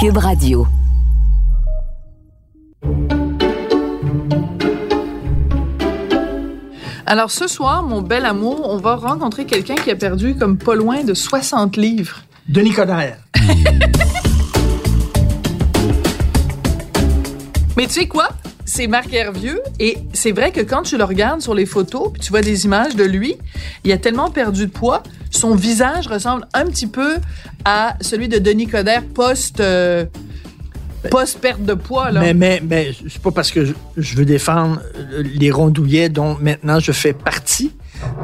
Cube Radio. Alors ce soir, mon bel amour, on va rencontrer quelqu'un qui a perdu comme pas loin de 60 livres. Denis Coderre. Mais tu sais quoi? C'est Marc Hervieux. Et c'est vrai que quand tu le regardes sur les photos, puis tu vois des images de lui, il a tellement perdu de poids, son visage ressemble un petit peu à celui de Denis Coderre post euh, post perte de poids là. Mais, mais, mais c'est pas parce que je, je veux défendre les rondouillets dont maintenant je fais partie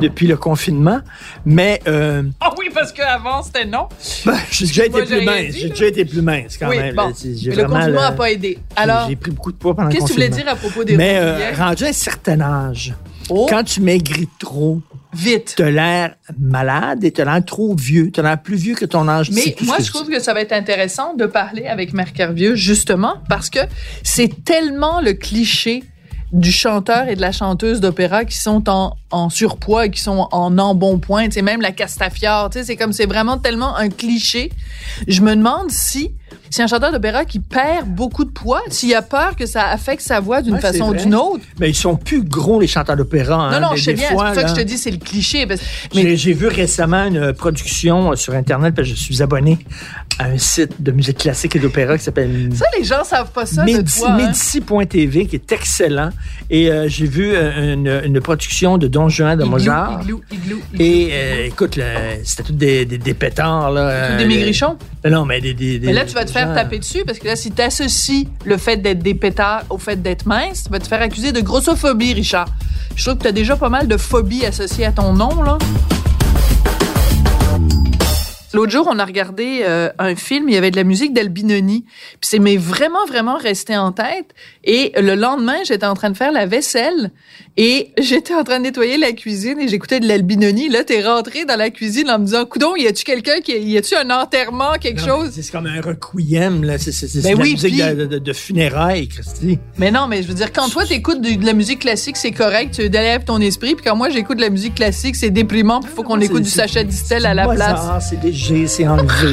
depuis le confinement, mais euh, Ah oui, parce qu'avant c'était non. ben, j'ai déjà été plus mince. J'ai déjà été plus mince quand oui, même. bon. j'ai le confinement n'a pas aidé. j'ai- Alors, j'ai pris beaucoup de poids pendant le qu'est-ce que tu voulais confinement. dire à propos des Mais euh, rendu à un certain âge, Oh, quand tu maigris trop, vite. t'as l'air malade et t'as l'air trop vieux. T'as l'air plus vieux que ton âge. Mais moi, je trouve que ça va être intéressant de parler avec Marc Hervieux, justement, parce que c'est tellement le cliché du chanteur et de la chanteuse d'opéra qui sont en, en surpoids et qui sont en embonpoint. Tu sais, même la Castafiore, tu sais, c'est comme, c'est vraiment tellement un cliché. Je me demande si, si un chanteur d'opéra qui perd beaucoup de poids, s'il a peur que ça affecte sa voix d'une Ouais, façon ou d'une autre. Mais ils sont plus gros, les chanteurs d'opéra. hein. non, non, je sais bien, c'est ça que je te dis, c'est le cliché. parce- Mais J'ai vu récemment une production euh, sur Internet, parce que je suis abonné à un site de musique classique et d'opéra qui s'appelle ça, les gens savent pas ça de Médici- toi. hein. Médici.tv, qui est excellent. Et euh, j'ai vu euh, une, une production de Don De Igloo, Mozart. igloo, igloo, igloo. Et euh, écoute, c'était tout des, des, des pétards. Là, Tous des euh, maigrichons. des- Non, mais des. des, des- Mais là, tu vas te faire gens- taper dessus parce que là, si tu associes le fait d'être des pétards au fait d'être mince, tu vas te faire accuser de grossophobie, Richard. Je trouve que tu as déjà pas mal de phobies associées à ton nom, là. L'autre jour, on a regardé euh, un film, il y avait de la musique d'Albinoni. Puis c'est mais vraiment, vraiment resté en tête. Et le lendemain, j'étais en train de faire la vaisselle et j'étais en train de nettoyer la cuisine et j'écoutais de l'Albinoni. Là, t'es rentré dans la cuisine en me disant, coudon, y a-tu quelqu'un qui, y a-tu un enterrement, quelque Non, chose? C'est comme un requiem, là. C'est c'est- Ben oui, musique puis- de, de- de funérailles, Christy. Mais non, mais je veux dire, quand toi t'écoutes de, de la musique classique, c'est correct, tu délèves ton esprit. Puis quand moi j'écoute de la musique classique, c'est déprimant. Puis il faut qu'on écoute du Sacha Distel à la place. C'est enlevé.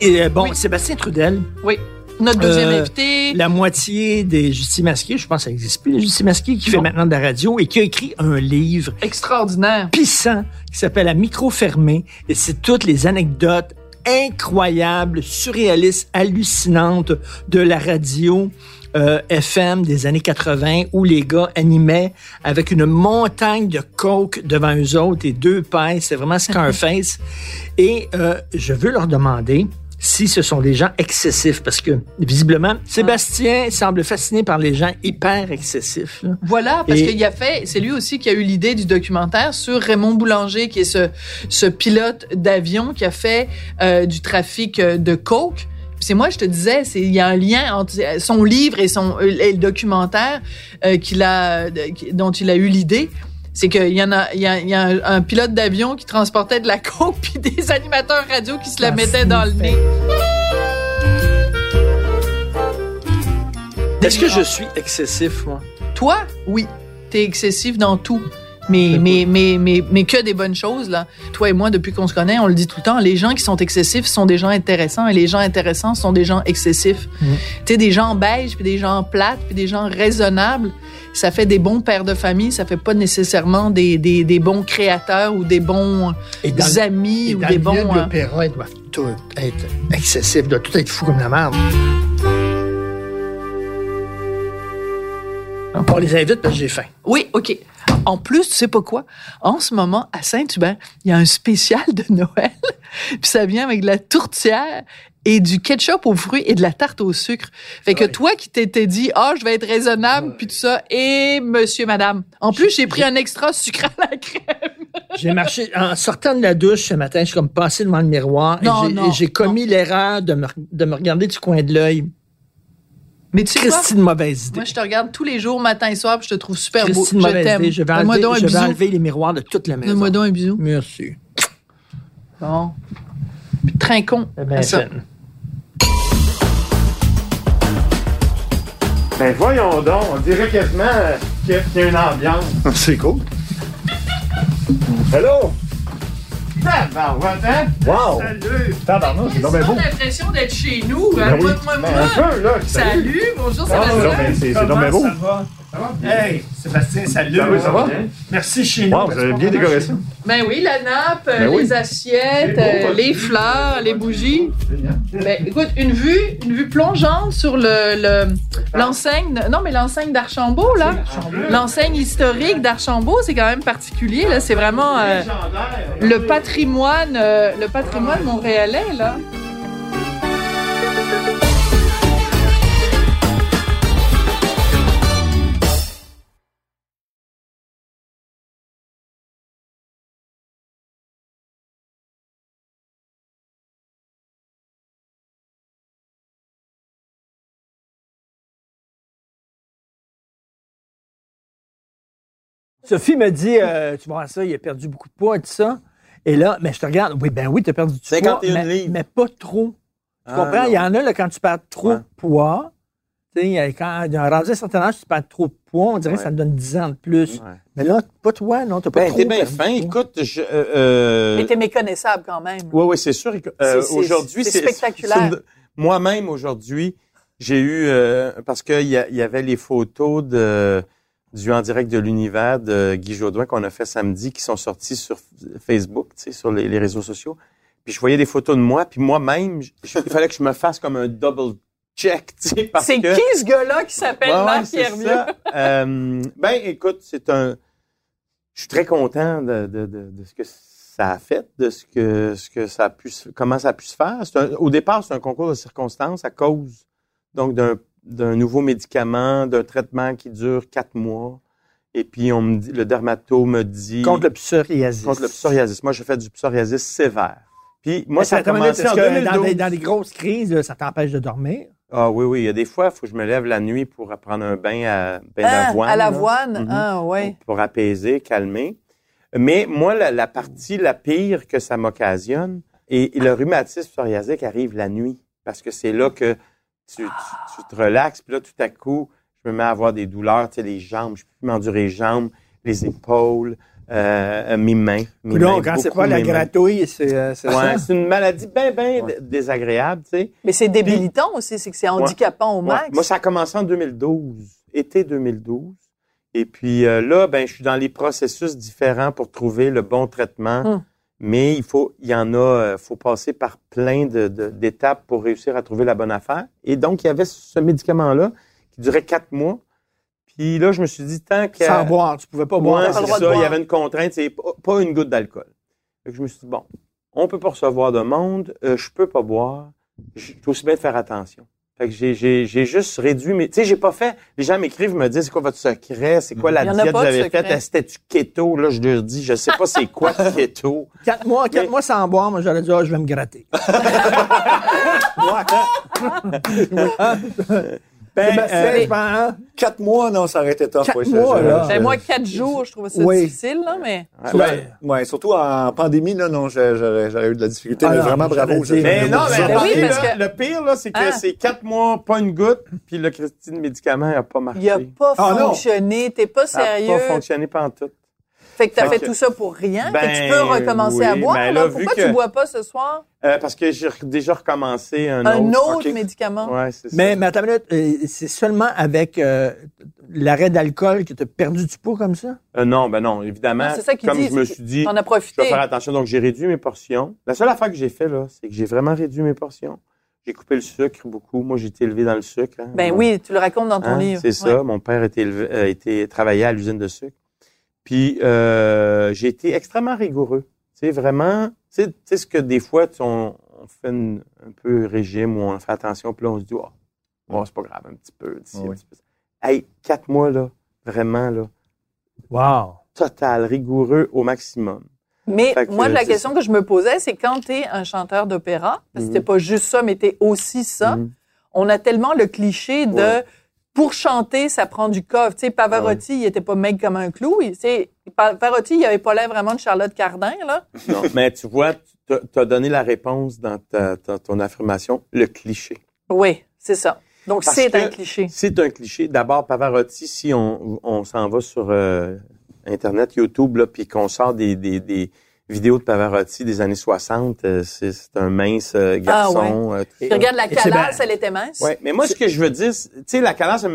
Et euh, bon, Oui. Sébastien Trudel, Oui. Notre deuxième Euh, invité. la moitié des Justis Masqués, je pense que ça n'existe plus, les Justis Masqués, qui fait maintenant de la radio et qui a écrit un livre Extraordinaire. puissant qui s'appelle À micro fermé. Et c'est toutes les anecdotes incroyables, surréalistes, hallucinantes de la radio euh, FM des années 80 où les gars animaient avec une montagne de coke devant eux autres et deux pailles. C'est vraiment Scarface. et euh, je veux leur demander si ce sont des gens excessifs parce que visiblement Sébastien semble fasciné par les gens hyper excessifs. là. Voilà, parce qu'il a fait, c'est lui aussi qui a eu l'idée du documentaire sur Raymond Boulanger, qui est ce, ce pilote d'avion qui a fait euh, du trafic de coke. C'est moi, je te disais, c'est il y a un lien entre son livre et son euh, et le documentaire euh, qu'il a, dont il a eu l'idée. C'est qu'il y en a, il y a, il y a un, un pilote d'avion qui transportait de la coke puis des animateurs radio qui se la Ah, mettaient dans le nez. Est-ce que je suis excessif, moi? Toi, oui, t'es excessif dans tout. Mais, mais, mais, mais, mais que des bonnes choses, là. Toi et moi, depuis qu'on se connaît, on le dit tout le temps, les gens qui sont excessifs sont des gens intéressants et les gens intéressants sont des gens excessifs. Mm. Tu sais, des gens beiges, puis des gens plates, puis des gens raisonnables, ça fait des bons pères de famille, ça fait pas nécessairement des, des, des bons créateurs ou des bons Et dans le- amis Et ou dans des le milieu bons... de l'opéra, ils doivent tout être excessifs, doivent tout être fou comme la merde. On les invite parce que j'ai faim. Oui, OK. En plus, tu sais pas quoi? En ce moment, à Saint-Hubert, il y a un spécial de Noël. Puis ça vient avec de la tourtière et du ketchup aux fruits et de la tarte au sucre. Fait que Ouais. toi qui t'étais dit, ah, je vais être raisonnable, puis tout ça, et monsieur, madame. En plus, j'ai pris un extra sucre à la crème. J'ai marché, en sortant de la douche ce matin, je suis comme passé devant le miroir non, et j'ai commis l'erreur de me, de me regarder du coin de l'œil. Mais tu sais quoi? Christine, mauvaise idée. Moi, je te regarde tous les jours, matin et soir, puis je te trouve super beau. Christine, Je mauvaise t'aime. idée. Je vais enlever, donc un je vais bisou. enlever les miroirs de toute la maison. Donne-moi donc un bisou. Merci. Bon. Puis trinquons Eh ben, à ça. Ben voyons donc, on dirait quasiment qu'il y a- qu'il y a une ambiance. C'est cool. Hello? Tabarouette, hein? Wow! Salut! C'est J'ai l'impression d'être chez nous. Ben oui. Moi, moi, moi. un peu, là. Salut, bonjour Ah, c'est c'est bien beau. Ça va? Hey, Sébastien, salut. Salut, ça va? Merci chez nous. Wow, vous avez bien décoré ça. Ben oui, la nappe, euh, Ben oui. les assiettes, beau, euh, les fleurs, les bougies. Ben, écoute, une vue, une vue plongeante sur le le- l'enseigne. non, mais l'enseigne d'Archambault là, l'enseigne historique d'Archambault, c'est quand même particulier là. C'est vraiment euh, le patrimoine, euh, le patrimoine montréalais là. Sophie me dit, euh, tu vois ça, il a perdu beaucoup de poids et tout ça. Et là, mais je te regarde, oui, ben oui, tu as perdu du 51 poids, mais, livres. mais pas trop. Tu Ah, comprends? non. Il y en a, là, quand tu perds trop Ouais. de poids, tu sais, il y a- quand il y a un rendu à un certain âge, tu perds trop de poids, on dirait que ça te donne 10 ans de plus. Ouais. Mais là, pas toi, non, t'as pas Ben, trop t'es bien fin. poids. Écoute, je, euh, euh, Mais t'es méconnaissable quand même. Oui, oui, c'est sûr. Euh, C'est- c'est- aujourd'hui, c'est spectaculaire. Moi-même, aujourd'hui, j'ai eu, euh, parce qu'il y avait les photos de, du En direct de l'univers de Guy Jodoin qu'on a fait samedi, qui sont sorties sur Facebook, tu sais, sur les, les réseaux sociaux. Puis je voyais des photos de moi, puis moi-même, il fallait que je me fasse comme un double check, tu sais, parce C'est que... qui ce gars-là qui s'appelle Ouais, Marc Hervieux? Euh, ben, écoute, c'est un. Je suis très content de, de, de, de ce que ça a fait, de ce que, ce que ça a pu, comment ça a pu se faire. Un- au départ, c'est un concours de circonstances à cause donc d'un, d'un nouveau médicament, d'un traitement qui dure quatre mois. Et puis, on me dit, le dermato me dit. Contre le psoriasis. contre le psoriasis. Moi, j'ai fait du psoriasis sévère. Puis, moi, ça a une minute, commencé en est-ce que 2012. dans, des, dans grosses crises, ça t'empêche de dormir. Ah oui, oui. Il y a des fois, il faut que je me lève la nuit pour prendre un bain à bain Ah, d'avoine. à l'avoine? Mhm. Ah, ouais. pour apaiser, calmer. Mais moi, la, la partie la pire que ça m'occasionne, et, et le rhumatisme psoriasique arrive la nuit, parce que c'est là que tu, tu, tu te relaxes, puis là, tout à coup, je me mets à avoir des douleurs, tu sais, les jambes, je peux plus m'endurer les jambes, les épaules, euh, mes mains. Mes mains, quand c'est pas la gratouille, c'est euh, Ouais, ça. c'est une maladie bien, bien Ouais. désagréable, tu sais. Mais c'est débilitant aussi, c'est que c'est handicapant au Ouais. max. Moi, ça a commencé en 2012, été 2012. Et puis euh, là, ben, je suis dans les processus différents pour trouver le bon traitement. Hum. Mais il faut, il y en a, euh, faut passer par plein de, de- d'étapes pour réussir à trouver la bonne affaire. Et donc, il y avait ce médicament-là qui durait quatre mois. Puis là, je me suis dit, tant que... Sans boire, tu pouvais pas boire. Ouais, c'est ça. Il y avait une contrainte, c'est pas, pas une goutte d'alcool. Je me suis dit, bon, on peut pas recevoir de monde, euh, je peux pas boire, je dois aussi bien faire attention. Fait que j'ai, j'ai, j'ai juste réduit, mais tu sais, j'ai pas fait. Les gens m'écrivent, me disent, c'est quoi votre secret, c'est quoi la Il y en a diète que pas vous de avez secret. faite, Est-ce que c'était du keto, là, je leur dis, je sais pas c'est quoi le keto. Quatre mois, quatre Mais- mois sans boire, moi, j'aurais dit, ah, je vais me gratter. Ben, Sébastien, euh, je pense, hein? Quatre mois, non, ça aurait été tough. Quatre oui, mois, là. Ben, moi, quatre jours, je trouvais ça Oui. difficile, là, mais. ouais, Ouais, ouais, surtout en pandémie, là, non, j'ai- j'aurais eu de la difficulté, Ah mais non, vraiment bravo. dit- Mais non, mais Ben oui, attendez, parce là, que- le pire, là, c'est que Ah. c'est quatre mois, pas une goutte, puis le Christine médicament n'a pas marché. Il a pas Ah, fonctionné, t'es pas Ça n'a sérieux. pas fonctionné pendant tout. Fait que t'as Fait fait que- tout ça pour rien. Ben, Fait que tu peux recommencer à boire. ben là. là, vu Pourquoi que- tu bois pas ce soir? Euh, parce que j'ai déjà recommencé un, un autre. médicament? Ouais, c'est ça. Mais, mais attends une minute, euh, c'est seulement avec euh, l'arrêt d'alcool que tu as perdu du poids comme ça? Euh, non, ben non, évidemment. Non, c'est ça qu'il comme dit, je me suis dit, as je profité. vais faire attention. Donc, j'ai réduit mes portions. La seule affaire que j'ai fait, là, c'est que j'ai vraiment réduit mes portions. J'ai coupé le sucre beaucoup. Moi, j'ai été élevé dans le sucre. hein. Ben oui, tu le racontes dans ton hein, livre. C'est ça. Mon père était élevé, euh, était travaillait à l'usine de sucre. Puis, euh, j'ai été extrêmement rigoureux. Tu sais, vraiment, tu sais- ce que des fois, tu- on, on fait une- un peu régime ou on fait attention, puis là, on se dit, oh, bon, c'est pas grave, un petit peu. d'ici, un Oui. petit peu. Hey, quatre mois, là, vraiment, là, Wow. total, rigoureux au maximum. Mais que, moi, la c'est question que je me posais, c'est quand tu es un chanteur d'opéra, parce que Mhm. t'es pas juste ça, mais tu es aussi ça, Mhm. on a tellement le cliché de Ouais. Pour chanter, ça prend du coffre. Tu sais, Pavarotti, il était pas mec comme un clou. Il, tu sais, Pavarotti, il avait pas l'air vraiment de Charlotte Cardin, là. Non, mais tu vois, tu as donné la réponse dans ta, ta- ton affirmation, le cliché. Oui, c'est ça. Donc, c'est un cliché. C'est un cliché. D'abord, Pavarotti, si on, on s'en va sur euh, Internet, YouTube, là, puis qu'on sort des, des, des, vidéos de Pavarotti des années 60. euh, c'est c'est un mince euh, garçon. euh, Puis regarde, la Et c'est calasse, bien- elle était mince. Ouais, mais moi, ce que je veux dire, tu sais, la Calas, c'est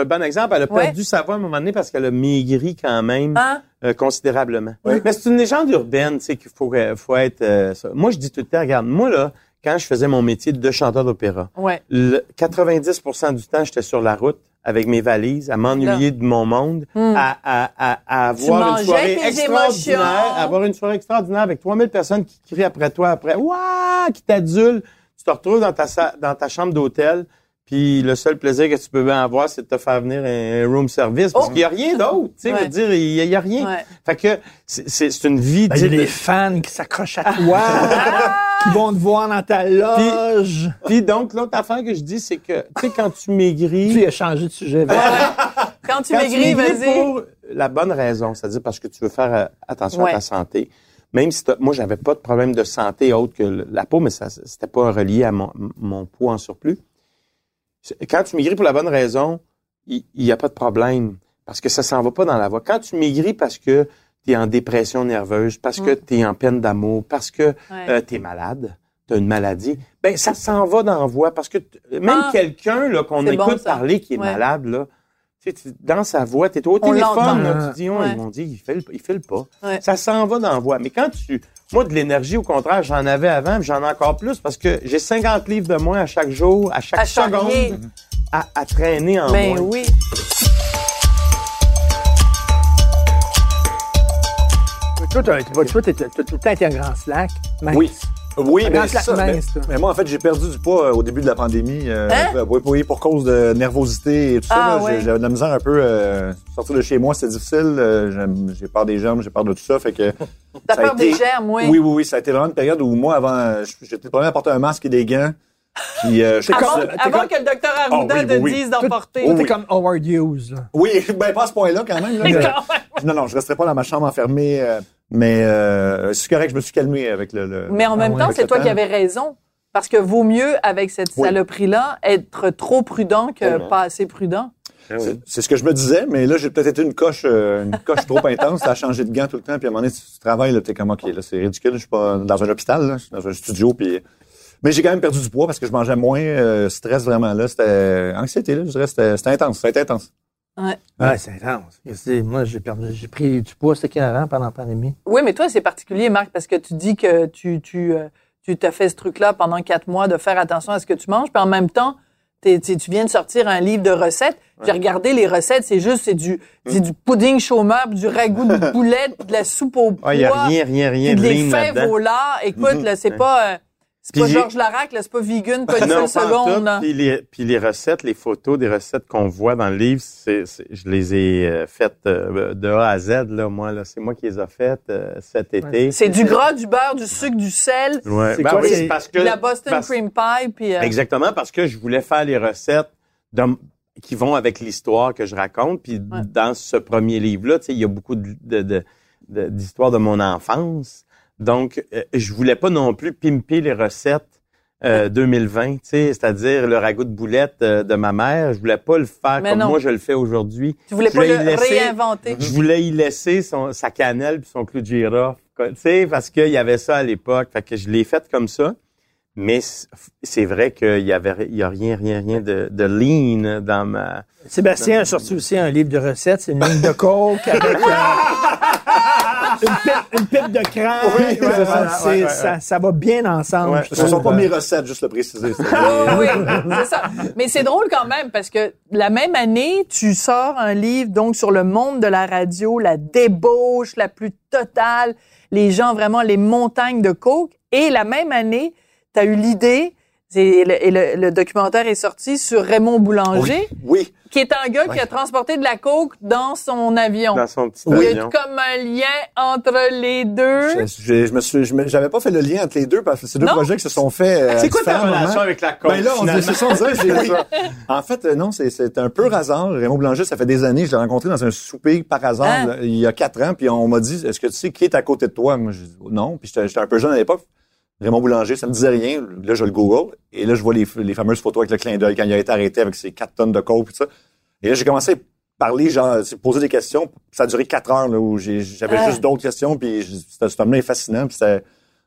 un bon exemple. Elle a Ouais. perdu sa voix à un moment donné parce qu'elle a maigri quand même Hein? euh, considérablement. Mais c'est une légende urbaine, tu sais, qu'il faut, euh, faut être... euh, ça. Moi, je dis tout le temps, regarde, moi, là, quand je faisais mon métier de chanteur d'opéra, Ouais. le 90 du temps, j'étais sur la route avec mes valises, à m'ennuyer de mon monde, à, à, à, à avoir une soirée extraordinaire, à avoir une soirée extraordinaire avec 3000 personnes qui crient après toi, après, waouh, qui t'adulent. Tu te retrouves dans ta, dans ta chambre d'hôtel, puis le seul plaisir que tu peux bien avoir, c'est de te faire venir un, un room service, parce Oh. qu'il y a rien d'autre, tu sais, Ouais. je veux dire, il y, a- rien. Ouais. Fait que c'est- une vie Ben, Il y a des fans qui s'accrochent à toi, qui vont te voir dans ta loge. Puis donc, l'autre affaire que je dis, c'est que, tu sais, quand tu Tu maigris, as changé de sujet. Quand tu quand maigris, vas-y. pour la bonne raison, c'est-à-dire parce que tu veux faire euh, attention Ouais. à ta santé, même si t'as- moi, j'avais pas de problème de santé autre que la peau, mais ça, c'était pas relié à mon, mon poids en surplus. Quand tu maigris pour la bonne raison, il n'y a pas de problème parce que ça s'en va pas dans la voie. Quand tu maigris parce que tu es en dépression nerveuse, parce que tu es en peine d'amour, parce que Ouais. tu es malade, tu as une maladie, ben ça s'en va dans la voix parce que même Ah. quelqu'un là qu'on écoute bon, parler qui est Ouais. malade là, tu sais, dans sa voix, tu es au On téléphone, là, tu dis, oh, Ouais. ils m'ont dit, il file, il file pas. Ça s'en va dans la voix. Mais quand tu, moi, de l'énergie, au contraire, j'en avais avant, puis j'en ai encore plus parce que j'ai 50 livres de moins à chaque jour, à chaque À seconde, à, à traîner en Ben moins. oui. Toi, t'as t'as tout le temps été un grand slack. mince. Oui. Oui, mais ça. Mais, mince, toi. mais moi, en fait, j'ai perdu du poids euh, au début de la pandémie. euh, Hein? euh, oui, oui, pour cause de nervosité et tout Ah, ça. ouais. j'ai- J'avais de la misère un peu. euh, sortir de chez moi, c'était difficile. j'ai peur des jambes, j'ai peur de tout ça. Fait que. T'as peur des germes, oui. Oui, oui, oui. Ça a été vraiment une période où moi, avant, j'étais le premier à porter un masque et des gants. Puis, euh, Avant, comme- avant que le docteur Arruda Ah oui, te oui, oui. dise d'en Toi, porter. toi, t'es oui. comme Howard Hughes. Là. Oui, ben pas à ce point-là quand même. là, mais- Quand même. non, non, je resterai pas dans ma chambre enfermée. euh, mais euh, c'est correct, je me suis calmé avec le. le- Mais en même ouais, temps, c'est toi temps. qui avais raison. Parce que vaut mieux, avec cette Oui. saloperie-là, être trop prudent que pas assez prudent. Ah. C'est- ce que je me disais, mais là, j'ai peut-être été une coche, euh, une coche trop intense. Ça a changé de gants tout le temps. Puis à un moment donné, tu, tu travailles, là, t'es comme, OK, là, c'est ridicule. Je suis pas dans un hôpital, là, je suis dans un studio. Puis... Mais j'ai quand même perdu du poids parce que je mangeais moins. euh, stress vraiment là. C'était anxiété, là. Je dirais, c'était c'était intense. C'était intense. Ouais, c'est intense. Moi, j'ai perdu, j'ai pris du poids, c'était avant pendant la pandémie. Oui, mais toi, c'est particulier, Marc, parce que tu dis que tu, tu, euh, tu t'as fait ce truc-là pendant quatre mois de faire attention à ce que tu manges, puis en même temps, t'es- t'es- tu viens de sortir un livre de recettes. J'ai regardé les recettes, c'est juste, c'est du, c'est du pudding chômable, du ragoût de boulette, de la soupe au pois, Ah, il n'y a rien, rien, rien puis de de les fèves au lard. Écoute, là, c'est pas, euh, c'est pas Georges Larac, là, c'est pas vegan, pas une Non, seule seconde, tout. Puis les, puis les recettes, les photos des recettes qu'on voit dans le livre, c'est, c'est- je les ai euh, faites euh, de A à Z, là, moi. Là, c'est moi qui les ai faites euh, cet été. C'est du gras, du beurre, du sucre, du sel, Ouais. C'est Ben quoi, oui, parce que la Boston parce- cream pie, puis euh, Exactement, parce que je voulais faire les recettes de- qui vont avec l'histoire que je raconte. Puis dans ce premier livre-là, tu sais, il y a beaucoup de, de, de- de- d'histoires de mon enfance. Donc, euh, je voulais pas non plus pimper les recettes euh, 2020, tu sais, c'est-à-dire le ragoût de boulette euh, de ma mère. Je voulais pas le faire Mais comme non. moi je le fais aujourd'hui. tu voulais je pas voulais le y laisser- réinventer. Je voulais y laisser son, sa cannelle puis son clou de girofle, quoi, tu sais, parce qu'il y avait ça à l'époque. Fait que je l'ai fait comme ça. Mais c'est vrai qu'il y avait, il y a rien, rien, rien de, de lean dans ma. Sébastien a sorti aussi un livre de recettes. C'est une ligne de coke avec euh, une, pipe, une pipe de crème. Oui, ouais, C'est- ouais, c'est- ouais, ouais. Ça, ça va bien ensemble. Ce sont trouve. pas mes recettes, juste le préciser. oui, c'est ça. Mais c'est drôle quand même parce que la même année, tu sors un livre donc sur le monde de la radio, la débauche la plus totale, les gens vraiment les montagnes de coke. Et la même année, tu as eu l'idée, et, le, et le- le documentaire est sorti sur Raymond Boulanger, Oui. qui est un gars qui a transporté de la coke dans son avion. Dans son petit Il y a avion. comme un lien entre les deux. Je, je, je me suis, je me- j'avais pas fait le lien entre les deux parce que c'est deux Non. projets qui se sont faits. euh, C'est quoi ta relation moments. avec la coke? Ben là, on finalement? c'est ça, on dirait, j'ai- oui. En fait, euh, non, c'est, c'est un peu hasard. Raymond Blanger, ça fait des années, je l'ai rencontré dans un souper par hasard, Hein? là, il y a quatre ans, puis on m'a dit, est-ce que tu sais qui est à côté de toi? Moi, je dis, non, puis j'étais, j'étais un peu jeune à l'époque. Raymond Boulanger, ça me disait rien. Là, je le Google, et là, je vois les, les fameuses photos avec le clin d'œil quand il a été arrêté avec ses quatre tonnes de coke, et tout ça. Et là, j'ai commencé parler, genre, poser des questions. Ça a duré quatre heures, là, où j'avais juste d'autres questions, puis cet homme-là est fascinant, puis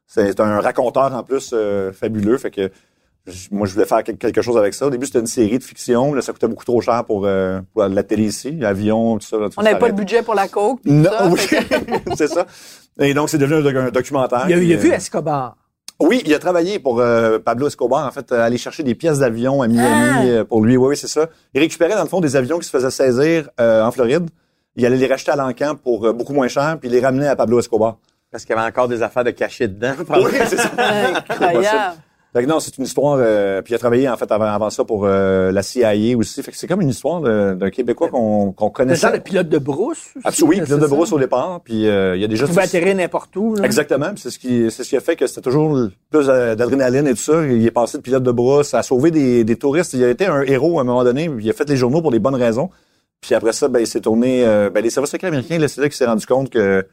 c'est un raconteur en plus euh, fabuleux, fait que moi, je voulais faire quel- quelque chose avec ça. Au début, c'était une série de fiction. Là, ça coûtait beaucoup trop cher pour, euh, pour la télé ici, l'avion, tout ça. là, tout On n'avait pas de arrêtait. budget pour la coke. Non, oui, c'est ça. Et donc, c'est devenu un, un documentaire. Il a, il a vu euh, Escobar. Oui, il a travaillé pour euh, Pablo Escobar, en fait, euh, aller chercher des pièces d'avion à Miami Ah! euh, pour lui. Oui, oui, c'est ça. Il récupérait, dans le fond, des avions qui se faisaient saisir euh, en Floride. Il allait les racheter à l'encan pour euh, beaucoup moins cher, puis il les ramenait à Pablo Escobar. Parce qu'il y avait encore des affaires de cachet dedans. Oui, c'est ça. Incroyable. Fait que non, c'est une histoire. euh, puis il a travaillé en fait avant, avant ça pour euh, la CIA aussi. Fait que c'est comme une histoire d'un Québécois qu'on qu'on C'est connaissait. ça, le pilote de brousse. aussi, Absolument, oui, pilote de brousse au départ. Puis euh, il y a déjà Il pouvait tout- atterrir n'importe où. là. Exactement. C'est ce qui, c'est ce qui a fait que c'était toujours plus euh, d'adrénaline et tout ça. Il est passé de pilote de brousse à sauver des, des touristes. Il a été un héros à un moment donné. Il a fait les journaux pour les bonnes raisons. Puis après ça, ben, il s'est tourné. euh, ben, les services secrets américains, c'est là qu'il s'est rendu compte que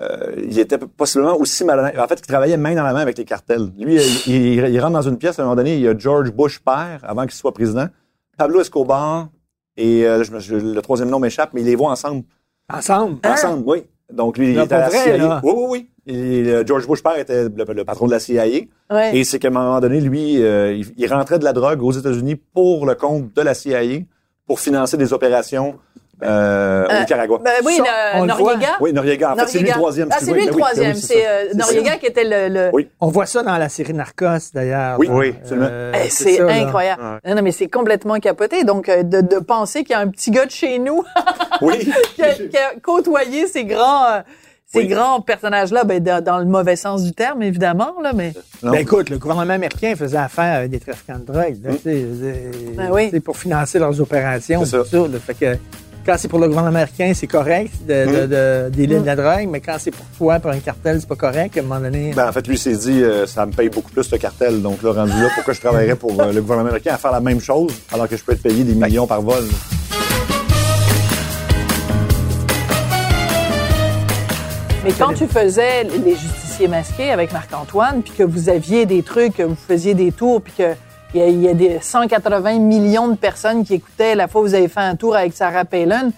euh, il était possiblement aussi malhonnête. En fait, il travaillait main dans la main avec les cartels. Lui, il, il- il rentre dans une pièce à un moment donné. Il y a George Bush père avant qu'il soit président, Pablo Escobar et euh, je je- le troisième nom m'échappe, mais ils les voient ensemble. Ensemble? Ensemble, oui. Donc, lui, il était à la CIA. là. Oui, oui, oui. Et, euh, George Bush père était le, le patron de la CIA. Ouais. Et c'est qu'à un moment donné, lui, euh, il, il rentrait de la drogue aux États-Unis pour le compte de la CIA pour financer des opérations euh, au Euh, Nicaragua. Ben oui, Ça, le- on le voit. Noriega. oui, Noriega. En fait, c'est lui le troisième. Ah, c'est lui le Ben troisième. ben oui, c'est ça. euh, C'est Noriega qui était le. le- Oui. On voit ça dans la série Narcos, d'ailleurs. Oui, Oui. absolument. Euh, Eh, c'est incroyable. Ouais. Non, non, mais c'est complètement capoté. Donc, euh, de, de penser qu'il y a un petit gars de chez nous Oui. qui, a, qui a côtoyé ces grands, euh, ces Oui. grands personnages-là, ben, dans, dans le mauvais sens du terme, évidemment, là, mais. Ben écoute, le gouvernement américain faisait affaire avec des trafiquants de drogue. là, Mm. Ben oui. c'est pour financer leurs opérations. C'est ça. là. Fait que quand c'est pour le gouvernement américain, c'est correct de, de, Mm. de, la drogue, mais quand c'est pour toi, pour un cartel, c'est pas correct. À un moment donné, Ben, en fait, lui s'est dit, euh, ça me paye beaucoup plus le cartel. Donc là, rendu là, pourquoi je travaillerais pour euh, le gouvernement américain à faire la même chose alors que je peux être payé des millions par vol? Mais quand tu faisais les justiciers masqués avec Marc-Antoine, puis que vous aviez des trucs, que vous faisiez des tours, puis que il y, a- des 180 millions de personnes qui écoutaient la fois où vous avez fait un tour avec Sarah Palin,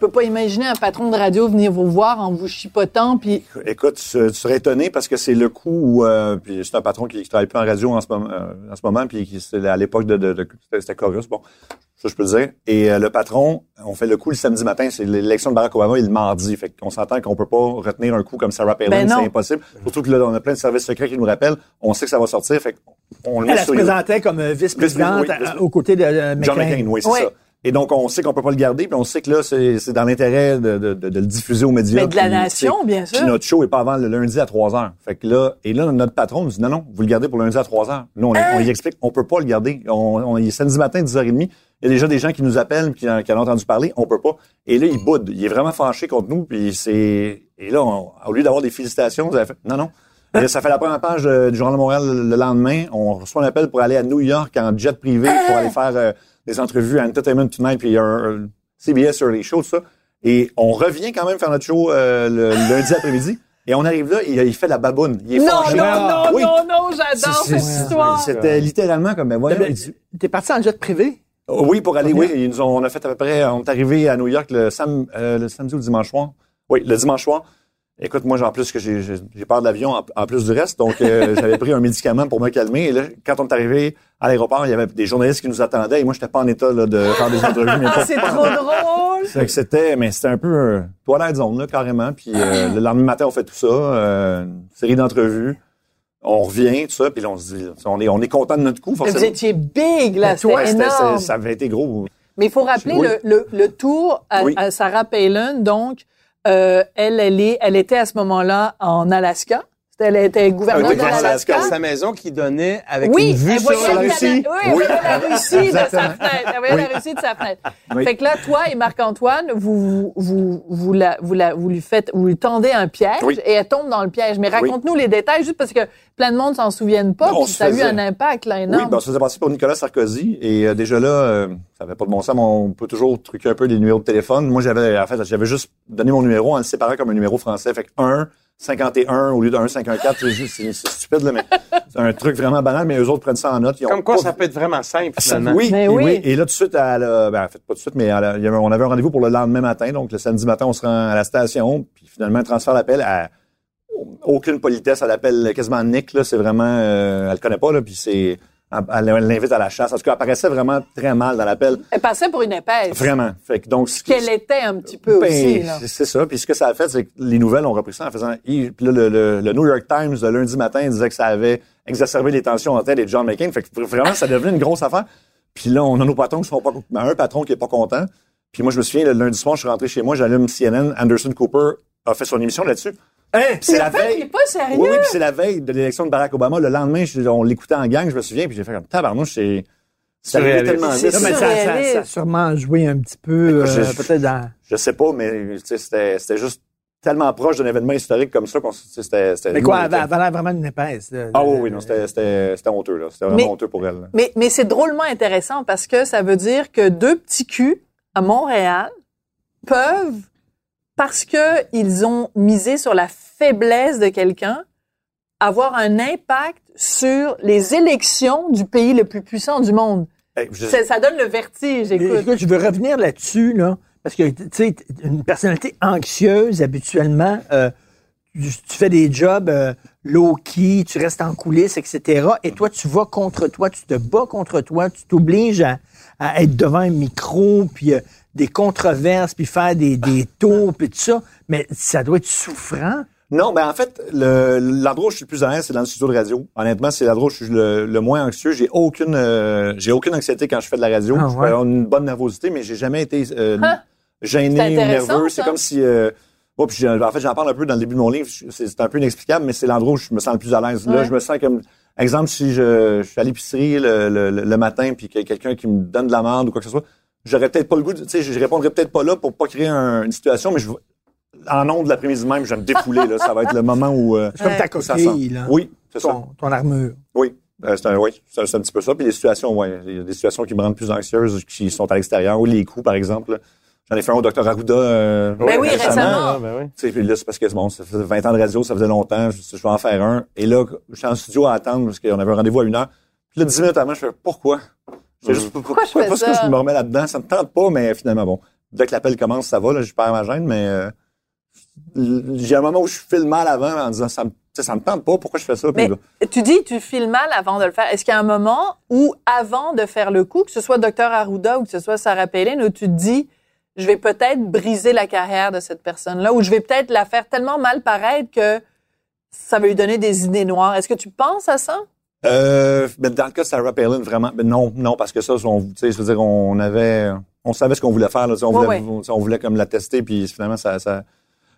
peux pas imaginer un patron de radio venir vous voir en vous chipotant, puis Écoute, tu, tu serais étonné parce que c'est le coup où, euh, puis c'est un patron qui, qui travaille plus en radio en ce moment, euh, en ce moment puis qui c'est à l'époque de, de, de c'était- Chorus, bon, ça je peux le dire. Et euh, le patron, on fait le coup le samedi matin, c'est l'élection de Barack Obama et le mardi, fait qu'on s'entend qu'on peut pas retenir un coup comme Sarah Palin, Ben non. c'est impossible. Surtout que là, on a plein de services secrets qui nous rappellent, on sait que ça va sortir, fait qu'on le met elle, se présentait comme vice-présidente oui, vice- aux côtés de euh, John McCain. McCain, oui, c'est Oui. ça. Et donc, on sait qu'on peut pas le garder, puis on sait que là, c'est c'est dans l'intérêt de, de, de, de le diffuser aux médias. mais de la puis, nation, bien Puis sûr. notre show est pas avant le lundi à 3 heures. Fait que là, et là, notre patron nous dit, non, non, vous le gardez pour le lundi à 3 heures. Nous, on, Hein? on y explique, on peut pas le garder. On, on, il est samedi matin, 10h30. Il y a déjà des gens qui nous appellent, puis qui, en- qui en ont entendu parler. On peut pas. Et là, il boude. Il est vraiment fâché contre nous, puis c'est, et là, on- au lieu d'avoir des félicitations, vous avez fait, non, non. Et là, ça fait la première page euh, du Journal de Montréal le, le lendemain. On reçoit un appel pour aller à New York en jet privé pour aller faire euh, des entrevues à Entertainment Tonight, puis il y a un, un CBS sur les shows, tout ça. Et on revient quand même faire notre show euh, le lundi après-midi. Et on arrive là, et il fait la baboune. Il est Non, fâché. non, Ah, non, oui. non, non, j'adore cette c'est- histoire. C'était littéralement comme, ben dit- T'es parti en jet privé? oui, pour aller, oui. Ils nous ont, on a fait à peu près, on est arrivé à New York le, sam, euh, le samedi ou le dimanche soir. Oui, le dimanche soir. Écoute, moi, en plus que j'ai, j'ai peur de l'avion en, en plus du reste, donc euh, j'avais pris un médicament pour me calmer. Et là, quand on est arrivé à l'aéroport, il y avait des journalistes qui nous attendaient et moi, j'étais pas en état là, de faire des entrevues. mais Ah, c'est trop drôle. Fait que c'était, mais c'était un peu euh, toilette zone là, carrément. Puis euh, le lendemain matin, on fait tout ça, euh, une série d'entrevues. On revient, tout ça, puis là, on se dit, on est, on est content de notre coup, forcément. Vous étiez big, là, c'était Ouais, énorme. c'est- ça avait été gros. Mais il faut rappeler Oui. le, le, le tour à, Oui. à Sarah Palin. Donc, euh, elle, elle, est, elle était à ce moment-là en Alaska. Elle était gouverneure Elle de l'Alaska. Alaska. Sa maison qui donnait avec Oui, une vue elle sur la Russie. Canada- Oui, elle Oui. voyait la Russie de sa fenêtre. Elle voyait Oui. la Russie de sa fenêtre. Oui. Fait que là, toi et Marc-Antoine, vous, vous, vous, la, vous, la, vous lui faites, vous lui tendez un piège Oui. et elle tombe dans le piège. Mais raconte-nous les détails juste parce que plein de monde s'en souviennent pas. Puis ça a eu un impact, là, Oui, énorme. ben, ça faisait passer pour Nicolas Sarkozy. Et euh, déjà là, euh, ça avait pas de bon sens, mais on peut toujours truquer un peu les numéros de téléphone. Moi, j'avais, en fait, j'avais juste donné mon numéro en le séparant comme un numéro français. Fait que un, 51 au lieu de 1,54. C'est juste, c'est c'est stupide, là, mais c'est un truc vraiment banal, mais eux autres prennent ça en note. Ils ont Comme quoi, pas- ça peut être vraiment simple, finalement. Oui, Mais et oui. oui. Et là, tout de suite, elle a, ben, en fait, pas tout de suite, mais on avait un rendez-vous pour le lendemain matin. Donc, le samedi matin, on se rend à la station. Puis finalement, elle transfère l'appel à aucune politesse. Elle appelle quasiment Nick, là. C'est vraiment, euh, elle le connaît pas, là. Puis c'est, elle l'invite à la chasse. En tout cas, elle paraissait vraiment très mal dans l'appel. Elle passait pour une épaisse. Vraiment. Fait que donc, ce Qu'elle était un petit peu ben, aussi, c'est- ça. Puis ce que ça a fait, c'est que les nouvelles ont repris ça en faisant. Puis là, le, le- le New York Times de lundi matin disait que ça avait exacerbé les tensions entre elle et John McCain. Fait que vraiment, ça devenait une grosse affaire. Puis là, on a nos patrons qui sont pas. un patron qui est pas content. Puis moi, je me souviens, le lundi soir, je suis rentré chez moi, j'allume CNN. Anderson Cooper a fait son émission là-dessus. Hein? C'est la fait, veille. est pas sérieux. Oui, oui, puis c'est la veille de l'élection de Barack Obama. Le lendemain, je- on l'écoutait en gang, je me souviens, puis j'ai fait comme tabarnouche, c'est. Surréaliste. tellement vite. Non, mais ça, ça, ça a sûrement joué un petit peu, euh, je- peut-être dans... Je sais pas, mais c'était c'était juste tellement proche d'un événement historique comme ça qu'on c'était. Mais quoi, elle l'air vraiment d'une épaisse. là. Ah oui, oui, non, c'était c'était- c'était honteux, là. C'était vraiment Mais- honteux pour elle. là. Mais, mais c'est drôlement intéressant parce que ça veut dire que deux petits culs à Montréal peuvent, parce que ils ont misé sur la faiblesse de quelqu'un, avoir un impact sur les élections du pays le plus puissant du monde. Je- Ça, ça donne le vertige, écoute. Écoute, je veux revenir là-dessus, là, parce que, tu sais, une personnalité anxieuse, habituellement, euh, tu, tu fais des jobs euh, low-key, tu restes en coulisses, etc. Et toi, tu vas contre toi, tu te bats contre toi, tu t'obliges à, à être devant un micro, puis euh, des controverses, puis faire des, des tours, puis tout ça. Mais ça doit être souffrant. Non, ben en fait, le- l'endroit où je suis le plus à l'aise, c'est dans le studio de radio. Honnêtement, c'est l'endroit où je suis le, le moins anxieux. J'ai aucune, euh, j'ai aucune anxiété quand je fais de la radio. Ah, je peux avoir une bonne nervosité, mais j'ai jamais été euh, Ah. gêné ou nerveux. ça. C'est comme si, euh, puis en fait, j'en parle un peu dans le début de mon livre. C'est c'est un peu inexplicable, mais c'est l'endroit où je me sens le plus à l'aise. Là, je me sens comme, exemple, si je, je suis à l'épicerie le, le, le matin, puis qu'il y a quelqu'un qui me donne de la merde ou quoi que ce soit, j'aurais peut-être pas le goût, de, tu sais, je répondrais peut-être pas là pour pas créer un- une situation, mais je, en ondes de l'après-midi même, je vais me défouler. Là, ça va être le moment où euh, C'est comme ta où ça coquille, sent. là. Oui, c'est ça. Ton, ton armure. Oui, Euh, c'est un, oui, c'est un, c'est un petit peu ça. Puis les situations, ouais, il y a des situations qui me rendent plus anxieuse, qui sont à l'extérieur, ou les coups, par exemple. là. J'en ai fait un au docteur Arruda. Euh, Ben oui, récemment. Ah, ben oui. Tu sais, puis là, c'est parce que bon, ça faisait 20 ans de radio, ça faisait longtemps, je, je vais en faire un. Et là, je suis en studio à attendre parce qu'on avait un rendez-vous à une heure. Puis là, 10 minutes avant, je fais pourquoi? Je fais juste, pourquoi, je fais parce ça? que je me remets là-dedans? Ça me tente pas, mais finalement, bon. Dès que l'appel commence, ça va, là, je perds ma gêne, mais euh, j'ai un moment où je file mal avant en disant ça me, ça me tente pas, pourquoi je fais ça? Puis Mais là, tu dis tu files mal avant de le faire. Est-ce qu'il y a un moment où, avant de faire le coup, que ce soit Dr Arruda ou que ce soit Sarah Palin, où tu te dis, je vais peut-être briser la carrière de cette personne-là, ou je vais peut-être la faire tellement mal paraître que ça va lui donner des idées noires? Est-ce que tu penses à ça? Euh, ben, dans le cas de Sarah Palin, vraiment, ben non, non, parce que ça, on, tu sais, je veux dire, on avait, on savait ce qu'on voulait faire, là, on, Ouais, voulait, on voulait comme la tester, puis finalement, ça, ça,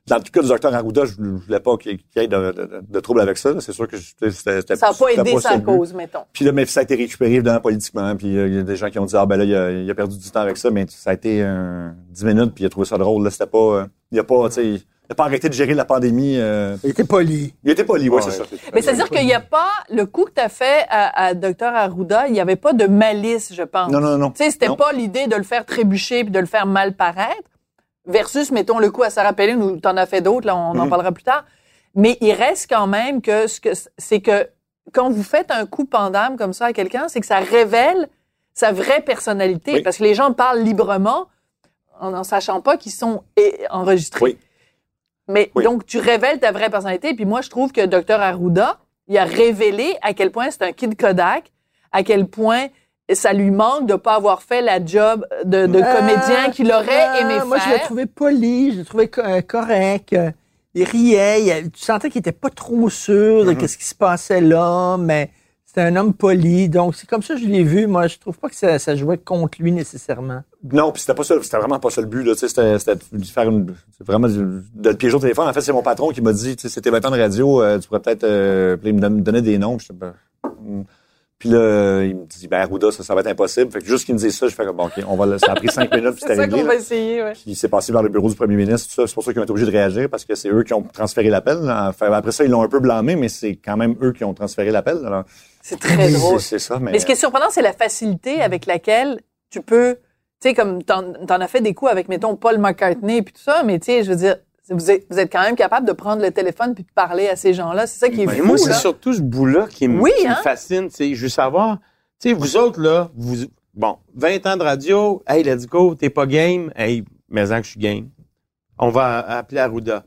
dans le cas du docteur Arruda, je, voulais pas qu'il y ait de, de, de trouble avec ça, c'est sûr que c'était, Ça n'a pas aidé sa cause, mettons. Puis là, mais ça a été récupéré évidemment politiquement, puis euh, il y a des gens qui ont dit ah ben là il a, il a perdu du temps avec ça, mais ça a été euh, 10 minutes, puis il a trouvé ça drôle, là, c'était pas, euh, il a pas, tu sais, il a pas arrêté de gérer la pandémie. euh, Il était poli. il était poli, Ouais. c'est ça. Mais c'est-à-dire qu'il n'y a pas, le coup que tu as fait à, à Dr Arruda, il n'y avait pas de malice, je pense. Non, non, non. Tu sais, c'était pas l'idée de le faire trébucher puis de le faire mal paraître, versus, mettons, le coup à Sarah Palin, où t'en as fait d'autres, là, on en Mhm. parlera plus tard. Mais il reste quand même que ce que c'est que quand vous faites un coup pendant comme ça à quelqu'un, c'est que ça révèle sa vraie personnalité. Oui. Parce que les gens parlent librement en en sachant pas qu'ils sont enregistrés. Oui. Mais Oui. donc, tu révèles ta vraie personnalité. Puis moi, je trouve que Dr Arruda, il a révélé à quel point c'est un kid Kodak, à quel point ça lui manque de pas avoir fait la job de, de Ah, comédien qu'il aurait ah, aimé Moi, je l'ai faire. trouvé poli, je l'ai trouvé euh, correct. euh, Il riait, il- tu sentais qu'il était pas trop sûr de Mhm. ce qui se passait là, mais c'était un homme poli. Donc, c'est comme ça que je l'ai vu. Moi, je trouve pas que ça, ça jouait contre lui nécessairement. Non, puis c'était pas ça, c'était vraiment pas ça le but, là, tu sais, c'était, de faire une, c'est vraiment de, le piéger au téléphone. En fait, c'est mon patron qui m'a dit, tu sais, c'était 20 ans de radio, euh, tu pourrais peut-être, euh, il me don- me donnait des noms, je hmm. Puis là, il me dit, ben, Arruda, ça, ça va être impossible. Fait que juste qu'il me dise ça, je fais comme, bon, OK, on va, ça a pris cinq minutes, puis C'est réglé. qu'on va essayer, ouais. Puis il s'est passé vers le bureau du premier ministre, tout ça. C'est pour ça qu'ils ont été obligés de réagir, parce que c'est eux qui ont transféré l'appel. Enfin, après ça, ils l'ont un peu blâmé, mais c'est quand même eux qui ont transféré l'appel. Alors, C'est très drôle. c'est ça, mais. Mais ce qui est surprenant, c'est la facilité avec laquelle tu peux, tu sais, comme t'en, t'en as fait des coups avec, mettons, Paul McCartney et puis tout ça, mais tu sais, je veux dire, Vous êtes, vous êtes quand même capable de prendre le téléphone puis de parler à ces gens-là. C'est ça qui est Ben, fou, moi, c'est surtout ce bout-là qui, me- Oui, qui hein? me fascine. tu sais. Je veux savoir, tu sais, vous autres, là, vous, bon, 20 ans de radio, hey, let's go, t'es pas game, hey, mais que je suis game. On va appeler Arruda.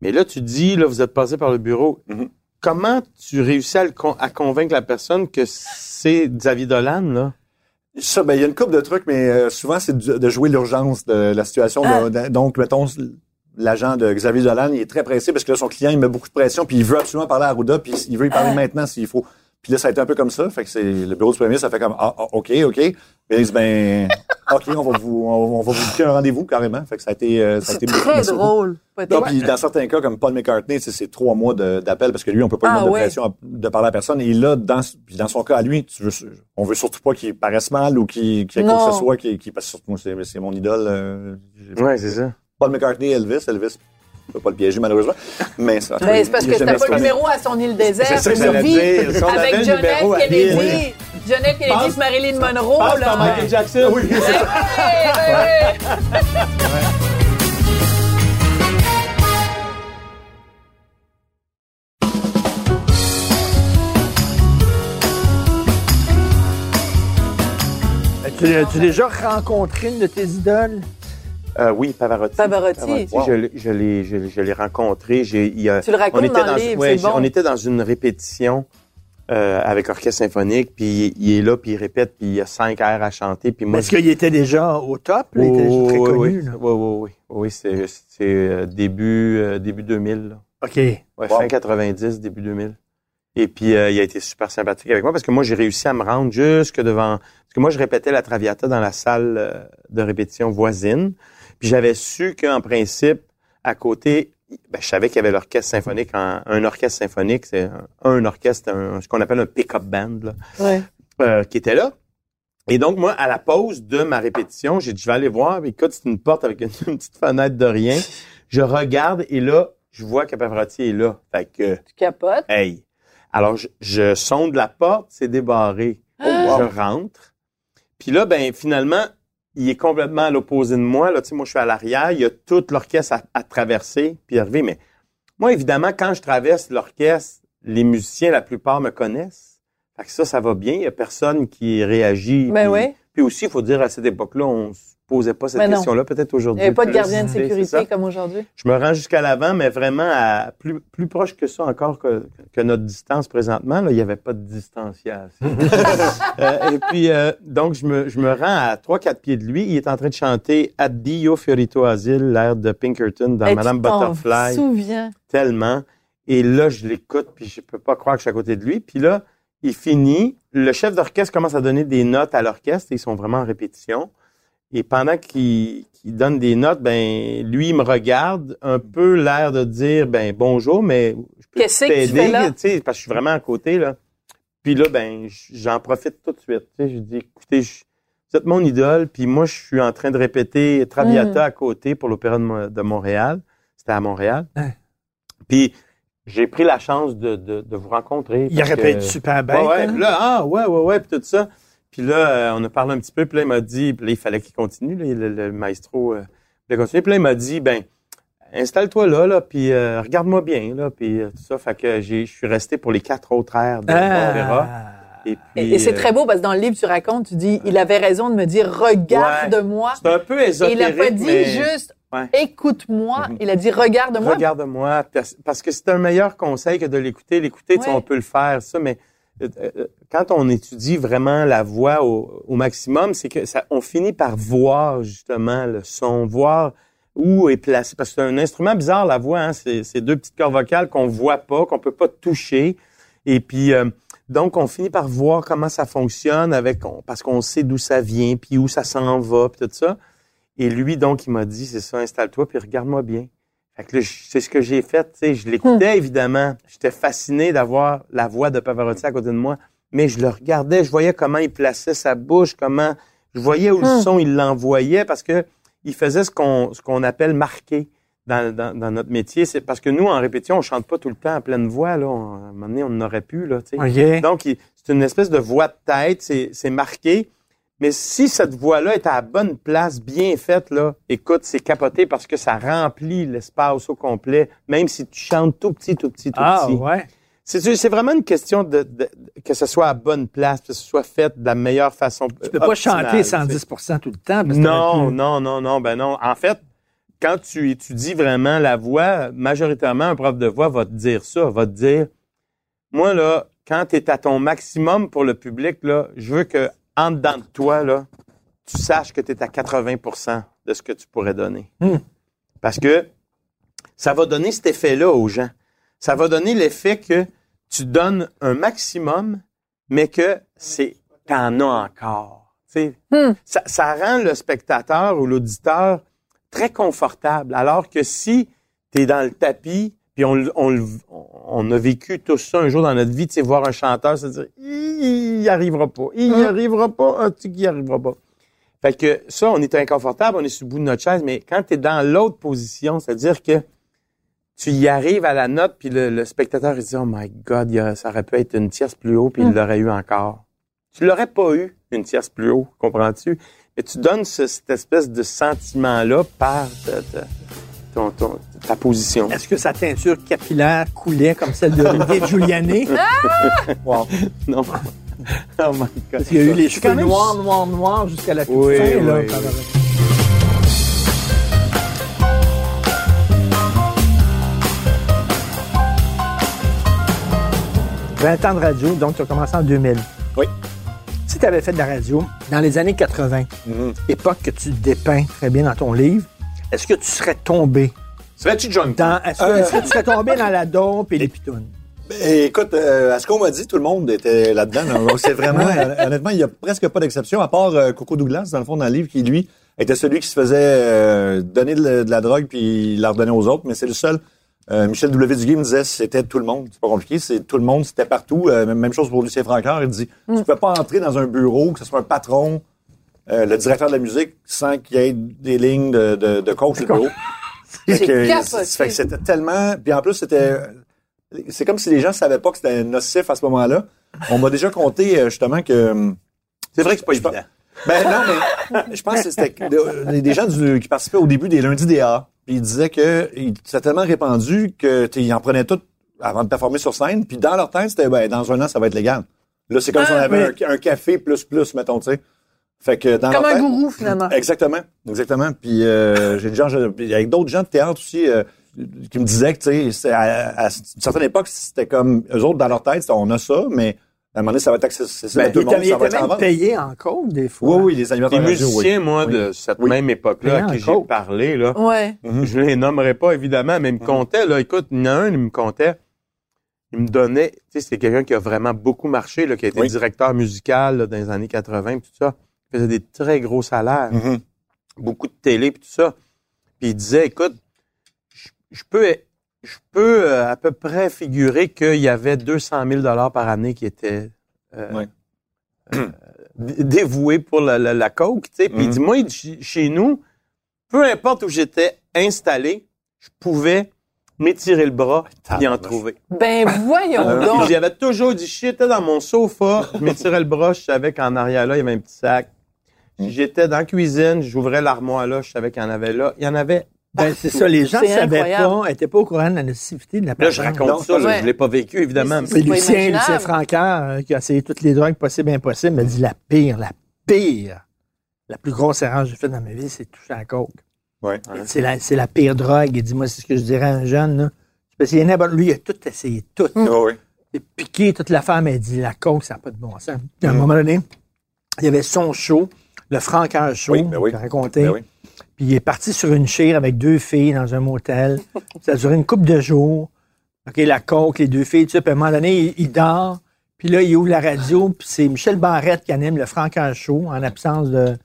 Mais là, tu dis, là, vous êtes passé par le bureau. Mhm. Comment tu réussis à, le con- à convaincre la personne que c'est Xavier Dolan, là? Ça, ben, il y a une couple de trucs, mais euh, souvent, c'est de, jouer l'urgence de la situation. Ah. De- de- donc, mettons, l'agent de Xavier Dolan, il est très pressé parce que là, son client, il met beaucoup de pression, puis il veut absolument parler à Arruda, puis il veut y parler Ah. maintenant s'il faut. Puis là, ça a été un peu comme ça. Fait que c'est le bureau du premier ministre, ça fait comme, ah, ah, OK, OK. Puis il dit, ben, OK, on va vous, on, on va vous booker un rendez-vous carrément. Fait que ça a été, euh, ça a été très beaucoup. drôle. Non, puis dans certains cas, comme Paul McCartney, c'est trois mois d'appel parce que lui, on peut pas lui Ah, mettre de ouais. pression à- de parler à personne. Et là, dans, puis dans son cas, à lui, tu veux, on veut surtout pas qu'il paraisse mal ou qu'il qu'il y ait quoi que ce soit, qui, qui parce que surtout, moi, c'est c'est mon idole. euh, Ouais, c'est ça. Paul McCartney, Elvis, Elvis. On peut pas le piéger malheureusement, mais ça. Mais c'est parce que c'était pas le numéro à son île désert. C'est ça Avec le John F. Kennedy. John F. Kennedy, Marilyn Monroe, Passe là. Michael Jackson. Oui, c'est ça. Tu as déjà rencontré une de tes idoles? Euh, oui, Pavarotti. Pavarotti. Je l'ai- je l'ai, je l'ai, je l'ai rencontré. J'ai, il y a- Tu le racontes on était dans le dans, livre, ouais, c'est bon. on était dans une répétition euh, avec orchestre symphonique, puis il, il est là, puis il répète, puis il y a cinq airs à chanter, puis moi. Est-ce qu'il était déjà au top? là? Il était oui, déjà très oui, connu. oui, là. oui, oui, oui, oui, c'est, c'est euh, début, euh, début 2000. Là. OK. Ouais, Wow. fin 90, début 2000. Et puis, euh, il a été super sympathique avec moi parce que moi, j'ai réussi à me rendre jusque devant... Parce que moi, je répétais la Traviata dans la salle euh, de répétition voisine. Puis j'avais su qu'en principe, à côté, ben, je savais qu'il y avait l'orchestre symphonique. un orchestre symphonique, c'est un, un orchestre, un- ce qu'on appelle un pick-up band, là, Ouais. euh, qui était là. Et donc, moi, à la pause de ma répétition, j'ai dit, je vais aller voir. Écoute, c'est une porte avec une, une petite fenêtre de rien. Je regarde et là, je vois que Pavarotti est là. Fait que, Tu capotes? hey. Alors, je, je sonde la porte, c'est débarré. Ah! Je rentre. Puis là, ben, finalement, il est complètement à l'opposé de moi. Là, tu sais, moi, je suis à l'arrière. Il y a tout l'orchestre à, à traverser, puis arriver. Mais moi, évidemment, quand je traverse l'orchestre, les musiciens, la plupart me connaissent. Fait que ça, ça va bien. Il y a personne qui réagit. Ben puis, oui. puis aussi, il faut dire, à cette époque-là, on se posait pas cette question-là. Peut-être Il aujourd'hui. n'y avait pas de gardien de sécurité comme aujourd'hui. Je me rends jusqu'à l'avant, mais vraiment à plus, plus proche que ça encore que, que notre distance présentement. Là, il n'y avait pas de distanciation. Euh, et puis, euh, donc, je me, je me rends à 3-4 pieds de lui. Il est en train de chanter Addio Fiorito Asile, l'air de Pinkerton dans Et Madame tu t'en Butterfly. souviens? Tellement. Et là, je l'écoute, puis je peux pas croire que je suis à côté de lui. Puis là, il finit. Le chef d'orchestre commence à donner des notes à l'orchestre. Ils sont vraiment en répétition. Et pendant qu'il donne des notes, ben lui, il me regarde un peu l'air de dire, ben bonjour, mais je peux Qu'est-ce que tu t'aider, fais là? tu sais, parce que je suis vraiment à côté, là. Puis là, ben, j'en profite tout de suite. Tu sais, je dis, écoutez, je- vous êtes mon idole, puis moi, je suis en train de répéter Traviata Mm. à côté pour l'Opéra de, Mo- de Montréal. C'était à Montréal. Hein. Puis j'ai pris la chance de, de, de vous rencontrer. Il être super bête. Ouais, ouais. hein? Là, ah, ouais, ouais, ouais, puis tout ça. Puis là, euh, on a parlé un petit peu, puis là, il m'a dit, puis là, il fallait qu'il continue, là, le, le maestro euh, voulait continuer. Puis là, il m'a dit, ben, installe-toi là, là, puis euh, regarde-moi bien, là, puis euh, tout ça. Fait que j'ai, je suis resté pour les quatre autres airs de Ah. Et, puis, Et, et c'est euh, très beau parce que dans le livre, tu racontes, tu dis, il avait raison de me dire, regarde-moi. C'est un peu Et il ésotérique, n'a pas dit mais juste, Ouais. écoute-moi. Mhm. Il a dit, regarde-moi. regarde-moi, parce- que c'est un meilleur conseil que de l'écouter. L'écouter, tu sais, on peut le faire, ça, mais quand on étudie vraiment la voix au, au maximum, c'est que ça, on finit par voir justement le son, voir où est placé. Parce que c'est un instrument bizarre, la voix. Hein? C'est, c'est deux petites cordes vocales qu'on voit pas, qu'on peut pas toucher. Et puis, euh, donc, on finit par voir comment ça fonctionne avec, on- parce qu'on sait d'où ça vient, puis où ça s'en va, puis tout ça. Et lui, donc, il m'a dit, c'est ça, installe-toi, puis regarde-moi bien. Fait que là, je- c'est ce que j'ai fait, tu sais. Je l'écoutais, évidemment. J'étais fasciné d'avoir la voix de Pavarotti à côté de moi. Mais je le regardais, je voyais comment il plaçait sa bouche, comment, je voyais où le Hmm. son, il l'envoyait parce que il faisait ce qu'on, ce qu'on appelle marquer dans, dans, dans notre métier. C'est parce que nous, en répétition, on chante pas tout le temps à pleine voix, là. On- à un moment donné, on en aurait pu, là, tu sais. OK. Donc, il- c'est une espèce de voix de tête, c'est c'est marqué. Mais si cette voix-là est à la bonne place, bien faite, là, écoute, c'est capoté parce que ça remplit l'espace au complet, même si tu chantes tout petit, tout petit, tout Ah, petit. ouais. C'est, c'est vraiment une question de, de- que ce soit à bonne place, que ce soit fait de la meilleure façon. Tu peux pas chanter 110% tout le temps. parce Non, non, non, non, ben non. En fait, quand tu étudies vraiment la voix, majoritairement, un prof de voix va te dire ça, va te dire, moi, là, quand tu es à ton maximum pour le public, là, je veux que, en dedans de toi, là, tu saches que tu es à 80% de ce que tu pourrais donner. Hmm. Parce que ça va donner cet effet-là aux gens. Ça va donner l'effet que tu donnes un maximum, mais que c'est t'en as encore. Hmm. ça, ça rend le spectateur ou l'auditeur très confortable. Alors que si tu es dans le tapis, puis on, a vécu tout ça un jour dans notre vie, tu sais, voir un chanteur se dire, il n'y arrivera pas, il n'y arrivera pas, ah, tu n'y arrivera pas. Fait que ça, on est inconfortable, on est sur le bout de notre chaise, mais quand tu es dans l'autre position, c'est-à-dire que tu y arrives à la note, puis le, le spectateur il dit, oh my God, il y a- ça aurait pu être une tierce plus haut, puis il l'aurait eu encore. Tu l'aurais pas eu, une tierce plus haut, comprends-tu? Mais tu donnes ce- cette espèce de sentiment-là par ton- ton- ta position. Est-ce que sa teinture capillaire coulait comme celle de Olivier Giuliani? Wow. Non. oh my God. Parce qu'il y a eu les cheveux même- noirs, noirs, noirs jusqu'à la toute Oui, fin. là, oui, par- oui. « 20 ans de radio, donc tu as commencé en 2000. Oui. Si tu avais fait de la radio dans les années 80, Mhm. époque que tu dépeins très bien dans ton livre, est-ce que tu serais tombé Serais-tu John dans... Est-ce que, est-ce que tu serais tombé dans la dope et les pitounes? Ben, écoute, euh, à ce qu'on m'a dit, tout le monde était là-dedans. Donc, c'est vraiment, euh, honnêtement, il y a presque pas d'exception, à part euh, Coco Douglas, dans le fond, dans le livre, qui, lui, était celui qui se faisait euh, donner de la, de la drogue puis il la redonnait aux autres, mais c'est le seul. Euh, Michel W. Duguay me disait c'était tout le monde. C'est pas compliqué, c'est tout le monde, c'était partout. Euh, même- chose pour Lucien Francaire, il dit tu peux pas entrer dans un bureau, que ce soit un patron, euh, le directeur de la musique, sans qu'il y ait des lignes de, de, de coach fait que c'était tellement. Puis en plus, c'était. C'est comme si les gens savaient pas que c'était nocif à ce moment-là. On m'a déjà conté euh, justement que. hum, C'est vrai que c'est pas Je pense- évident. Ben non, mais je pense que c'était des- des gens du- qui participaient au début des lundis DA. Puis ils disaient que c'était tellement répandu que tu sais, ils en prenaient tout avant de performer sur scène. Puis dans leur tête, c'était ben dans un an, ça va être légal. Là, c'est comme si on avait un, un café plus plus, mettons, tu sais. Fait que dans Comme un tête- gourou, finalement. Exactement, exactement. Puis euh, j'ai déjà puis avec d'autres gens de théâtre aussi euh, qui me disaient que tu sais, c'est à, à une certaine époque, c'était comme eux autres dans leur tête, on a ça, mais à un moment donné, ça va être accessible Ben, à tout Il le monde, était, il ça va était être en même vente. payé en coke, des fois. Oui, oui, les animateurs Les radio, oui. musiciens, moi, Oui. de cette Oui. même époque-là, à qui j'ai parlé, là, Ouais. je les nommerai pas, évidemment, mais ils me comptaient, là, écoute, il y en a un, il me comptait, il me donnait, tu sais, c'était quelqu'un qui a vraiment beaucoup marché, là, qui a été Oui. directeur musical là, dans les années 80, puis tout ça. Il faisait des très gros salaires, Mhm. beaucoup de télé, puis tout ça. Puis il disait, écoute, je, je peux, je peux euh, à peu près figurer qu'il y avait 200 000 dollars par année qui étaient euh, Ouais. euh, dé- dévoués pour la, la, la coke, tu sais. Puis il dit, moi, il dit, chez- chez nous, peu importe où j'étais installé, je pouvais m'étirer le bras et en trouver. Ben, voyons Puis donc. J'avais toujours dit, j'étais dans mon sofa, je m'étirais le bras, je savais qu'en arrière là, il y avait un petit sac. Si j'étais dans la cuisine, j'ouvrais l'armoire là, je savais qu'il y en avait là. Il y en avait. Ben, c'est ça, les gens C'est savaient incroyable. pas, étaient pas au courant de la nécessité de la Là, je raconte Non, ça, là, ouais. je l'ai pas vécu, évidemment. C'est Lucien. Lucien Francaire, euh, qui a essayé toutes les drogues possibles et impossibles, m'a dit la pire, la pire, la plus grosse erreur que j'ai faite dans ma vie, c'est de toucher à la coke. Ouais. C'est la, c'est la pire drogue. Il dit, moi, c'est ce que je dirais à un jeune, là. Parce qu'il y en a, lui, il a tout essayé, tout. Ouais, ouais. Il a piqué toute la femme, elle dit, la coke, ça n'a pas de bon sens. Puis à un Mm. moment donné, il y avait son show, le Francaire Show, Oui, ben oui. raconté. Ben oui. Puis il est parti sur une chire avec deux filles dans un motel. Ça a duré une couple de jours. OK, la coke, les deux filles, tout ça. Puis à un moment donné, il, il dort. Puis là, il ouvre la radio. Puis c'est Michel Barrette qui anime le Francaire Show en absence de...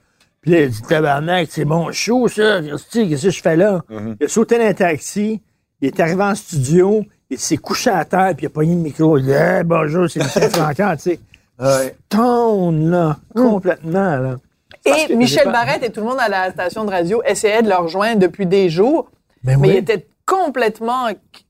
Puis là, il dit, tabarnak, c'est mon show, ça. Qu'est-ce que je fais là? Mhm. Il a sauté dans un taxi. Il est arrivé en studio. Il s'est couché à terre. Puis il a pogné le micro. Il dit, hey, bonjour, c'est Michel Francaire, tu sais. Ouais. Stone, là. Complètement, là. Et Michel pas- Barrette et tout le monde à la station de radio essayaient de le rejoindre depuis des jours, Ben mais oui. il était complètement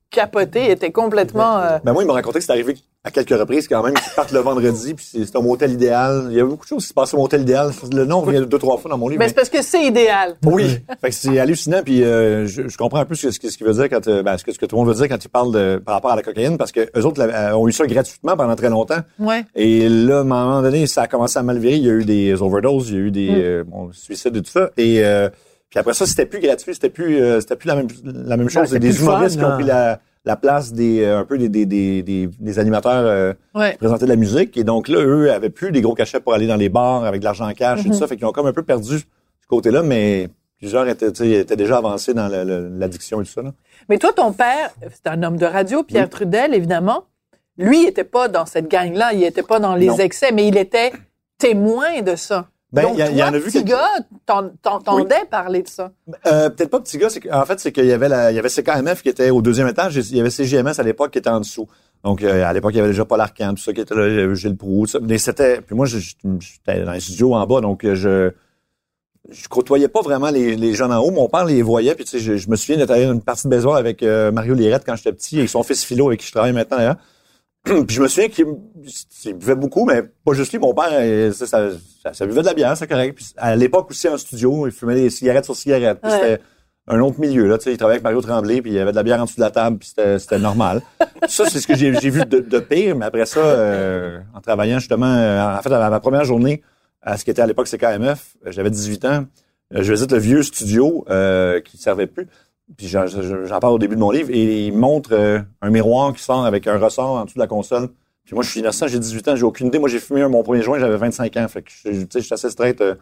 capoté, il était complètement... euh, Ben moi, il m'a raconté que c'est arrivé à quelques reprises quand même, qu'ils partent le vendredi, puis c'est c'est un motel idéal. Il y a beaucoup de choses qui se passent au motel idéal. Le nom revient deux, trois fois dans mon livre. Mais mais- c'est parce que c'est idéal. Oui. fait que c'est hallucinant, puis euh, je, je comprends un peu ce, qu'il veut dire quand, euh, ben, ce, que, ce que tout le monde veut dire quand il parle de, par rapport à la cocaïne, parce que eux autres euh, ont eu ça gratuitement pendant très longtemps. Ouais. Et là, à un moment donné, ça a commencé à mal virer. Il y a eu des overdoses, il y a eu des euh, bon, suicides et tout ça. Et euh, puis après ça, c'était plus gratuit, c'était plus, euh, c'était plus la même, la même chose. c'était des humoristes fun, qui ont pris la, la place des, un peu des, des, des, des, des animateurs euh, Ouais. qui présentaient de la musique. Et donc là, eux avaient plus des gros cachets pour aller dans les bars avec de l'argent en cash et tout ça. Fait qu'ils ont comme un peu perdu ce côté-là, mais plusieurs étaient, déjà avancés dans l'addiction et tout ça. Là. Mais toi, ton père, c'est un homme de radio, Pierre Trudel, évidemment. Lui, il était pas dans cette gang-là, il était pas dans les Non. excès, mais il était témoin de ça. Ben, Donc, il y, a- il y toi, en a vu petit gars, t'en- t'entendais parler de ça. Euh, peut-être pas petit gars, qu'en fait, c'est qu'il y avait la, il y avait CKMF qui était au deuxième étage, il y avait CGMS à l'époque qui était en dessous. Donc, euh, à l'époque, il y avait déjà Paul Arcand, tout ça qui était là, avait Gilles Proulx, tout ça. Mais c'était, puis moi, j'étais dans les studios en bas, donc euh, je, je côtoyais pas vraiment les, les jeunes en haut. Mon père les voyait, puis tu sais, je, je me souviens d'être allé une partie de baseball avec euh, Mario Lirette quand j'étais petit, et son fils Philo, avec qui je travaille maintenant d'ailleurs. puis je me souviens qu'il il buvait beaucoup, mais pas juste lui. Mon père, ça, ça, ça, ça buvait de la bière, c'est correct. Puis à l'époque aussi en studio, il fumait des cigarettes sur cigarettes. Puis Ouais. c'était un autre milieu. Là, tu sais, il travaillait avec Mario Tremblay, puis il y avait de la bière en dessous de la table, puis c'était, normal. ça, c'est ce que j'ai, vu de, de pire. Mais après ça, euh, en travaillant justement, euh, en fait, à ma première journée, à ce qui était à l'époque CKMF, j'avais 18 ans. Euh, Je visite le vieux studio euh, qui ne servait plus. Puis j'en, parle au début de mon livre. Et il montre euh, un miroir qui sort avec un ressort en dessous de la console. Puis moi, je suis innocent, j'ai 18 ans, j'ai aucune idée. Moi, j'ai fumé un, mon premier joint, j'avais 25 ans. Fait que, je- tu sais, je suis assez straight. euh.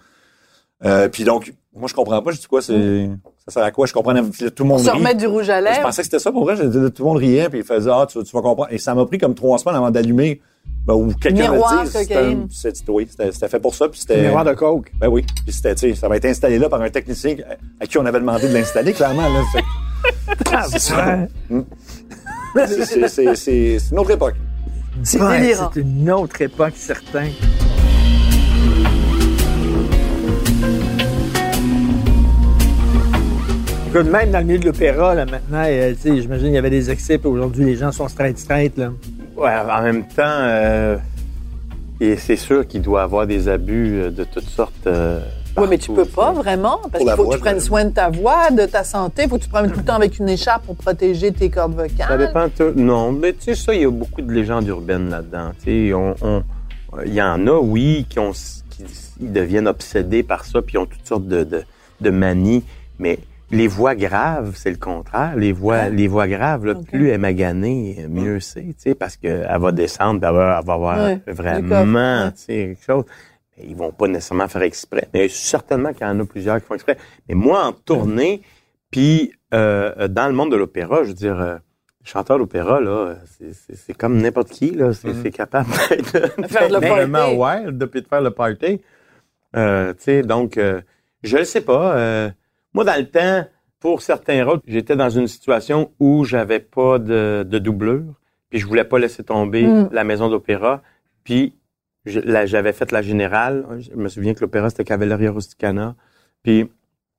Euh, puis donc, moi, je comprends pas. Je dis quoi, c'est, ça sert à quoi? Je comprenais, puis tout le On monde se du rouge à Je lèvres. pensais que c'était ça pour vrai. Je- Tout le monde riait, puis il faisait Ah, tu, tu vas comprendre. Et ça m'a pris comme trois semaines avant d'allumer. Ben, ou quelqu'un Miroir, me dise. c'était cocaïne. Oui, fait pour ça. Puis c'était. Miroir de coke. Ben oui. Puis c'était, tu sais, ça va être installé là par un technicien à qui on avait demandé de l'installer, clairement. Là. Fait que c'est une autre époque. C'est Ouais, délirant. C'est une autre époque, certain. Écoute, même dans le milieu de l'opéra, là, maintenant, euh, tu sais, j'imagine qu'il y avait des excès, puis aujourd'hui, les gens sont straight, straight, là. Ouais, en même temps, euh, et c'est sûr qu'il doit avoir des abus euh, de toutes sortes. euh, Oui, mais tu peux pas vraiment, parce qu'il faut que tu prennes je- soin de ta voix, de ta santé, faut que tu te promènes tout le temps avec une écharpe pour protéger tes cordes vocales. Ça dépend. tout- Non, mais tu sais, ça, il y a beaucoup de légendes urbaines là-dedans. Tu sais, on, on- il y en a, oui, qui ont, qui deviennent obsédés par ça, puis ils ont toutes sortes de, de, de manies. Mais les voix graves, c'est le contraire. Les voix, les voix graves, là, plus elle maganée, mieux c'est, tu sais, parce qu'elle va descendre, elle va, elle va avoir Ouais, vraiment, tu sais, quelque chose. Mais ils vont pas nécessairement faire exprès. Mais certainement qu'il y en a plusieurs qui font exprès. Mais moi, en tournée, puis euh, dans le monde de l'opéra, je veux dire, euh, chanteur d'opéra, là, c'est- comme n'importe qui, là. C'est c'est capable d'être Faire le party. wild, de, de faire le party. Euh, tu sais, donc, euh, je ne sais pas. Euh, moi, dans le temps, pour certains rôles, j'étais dans une situation où j'avais pas de, de doublure, puis je voulais pas laisser tomber Mm. la maison d'opéra, puis j'avais fait la générale. Je me souviens que l'opéra, c'était Cavalleria Rusticana, puis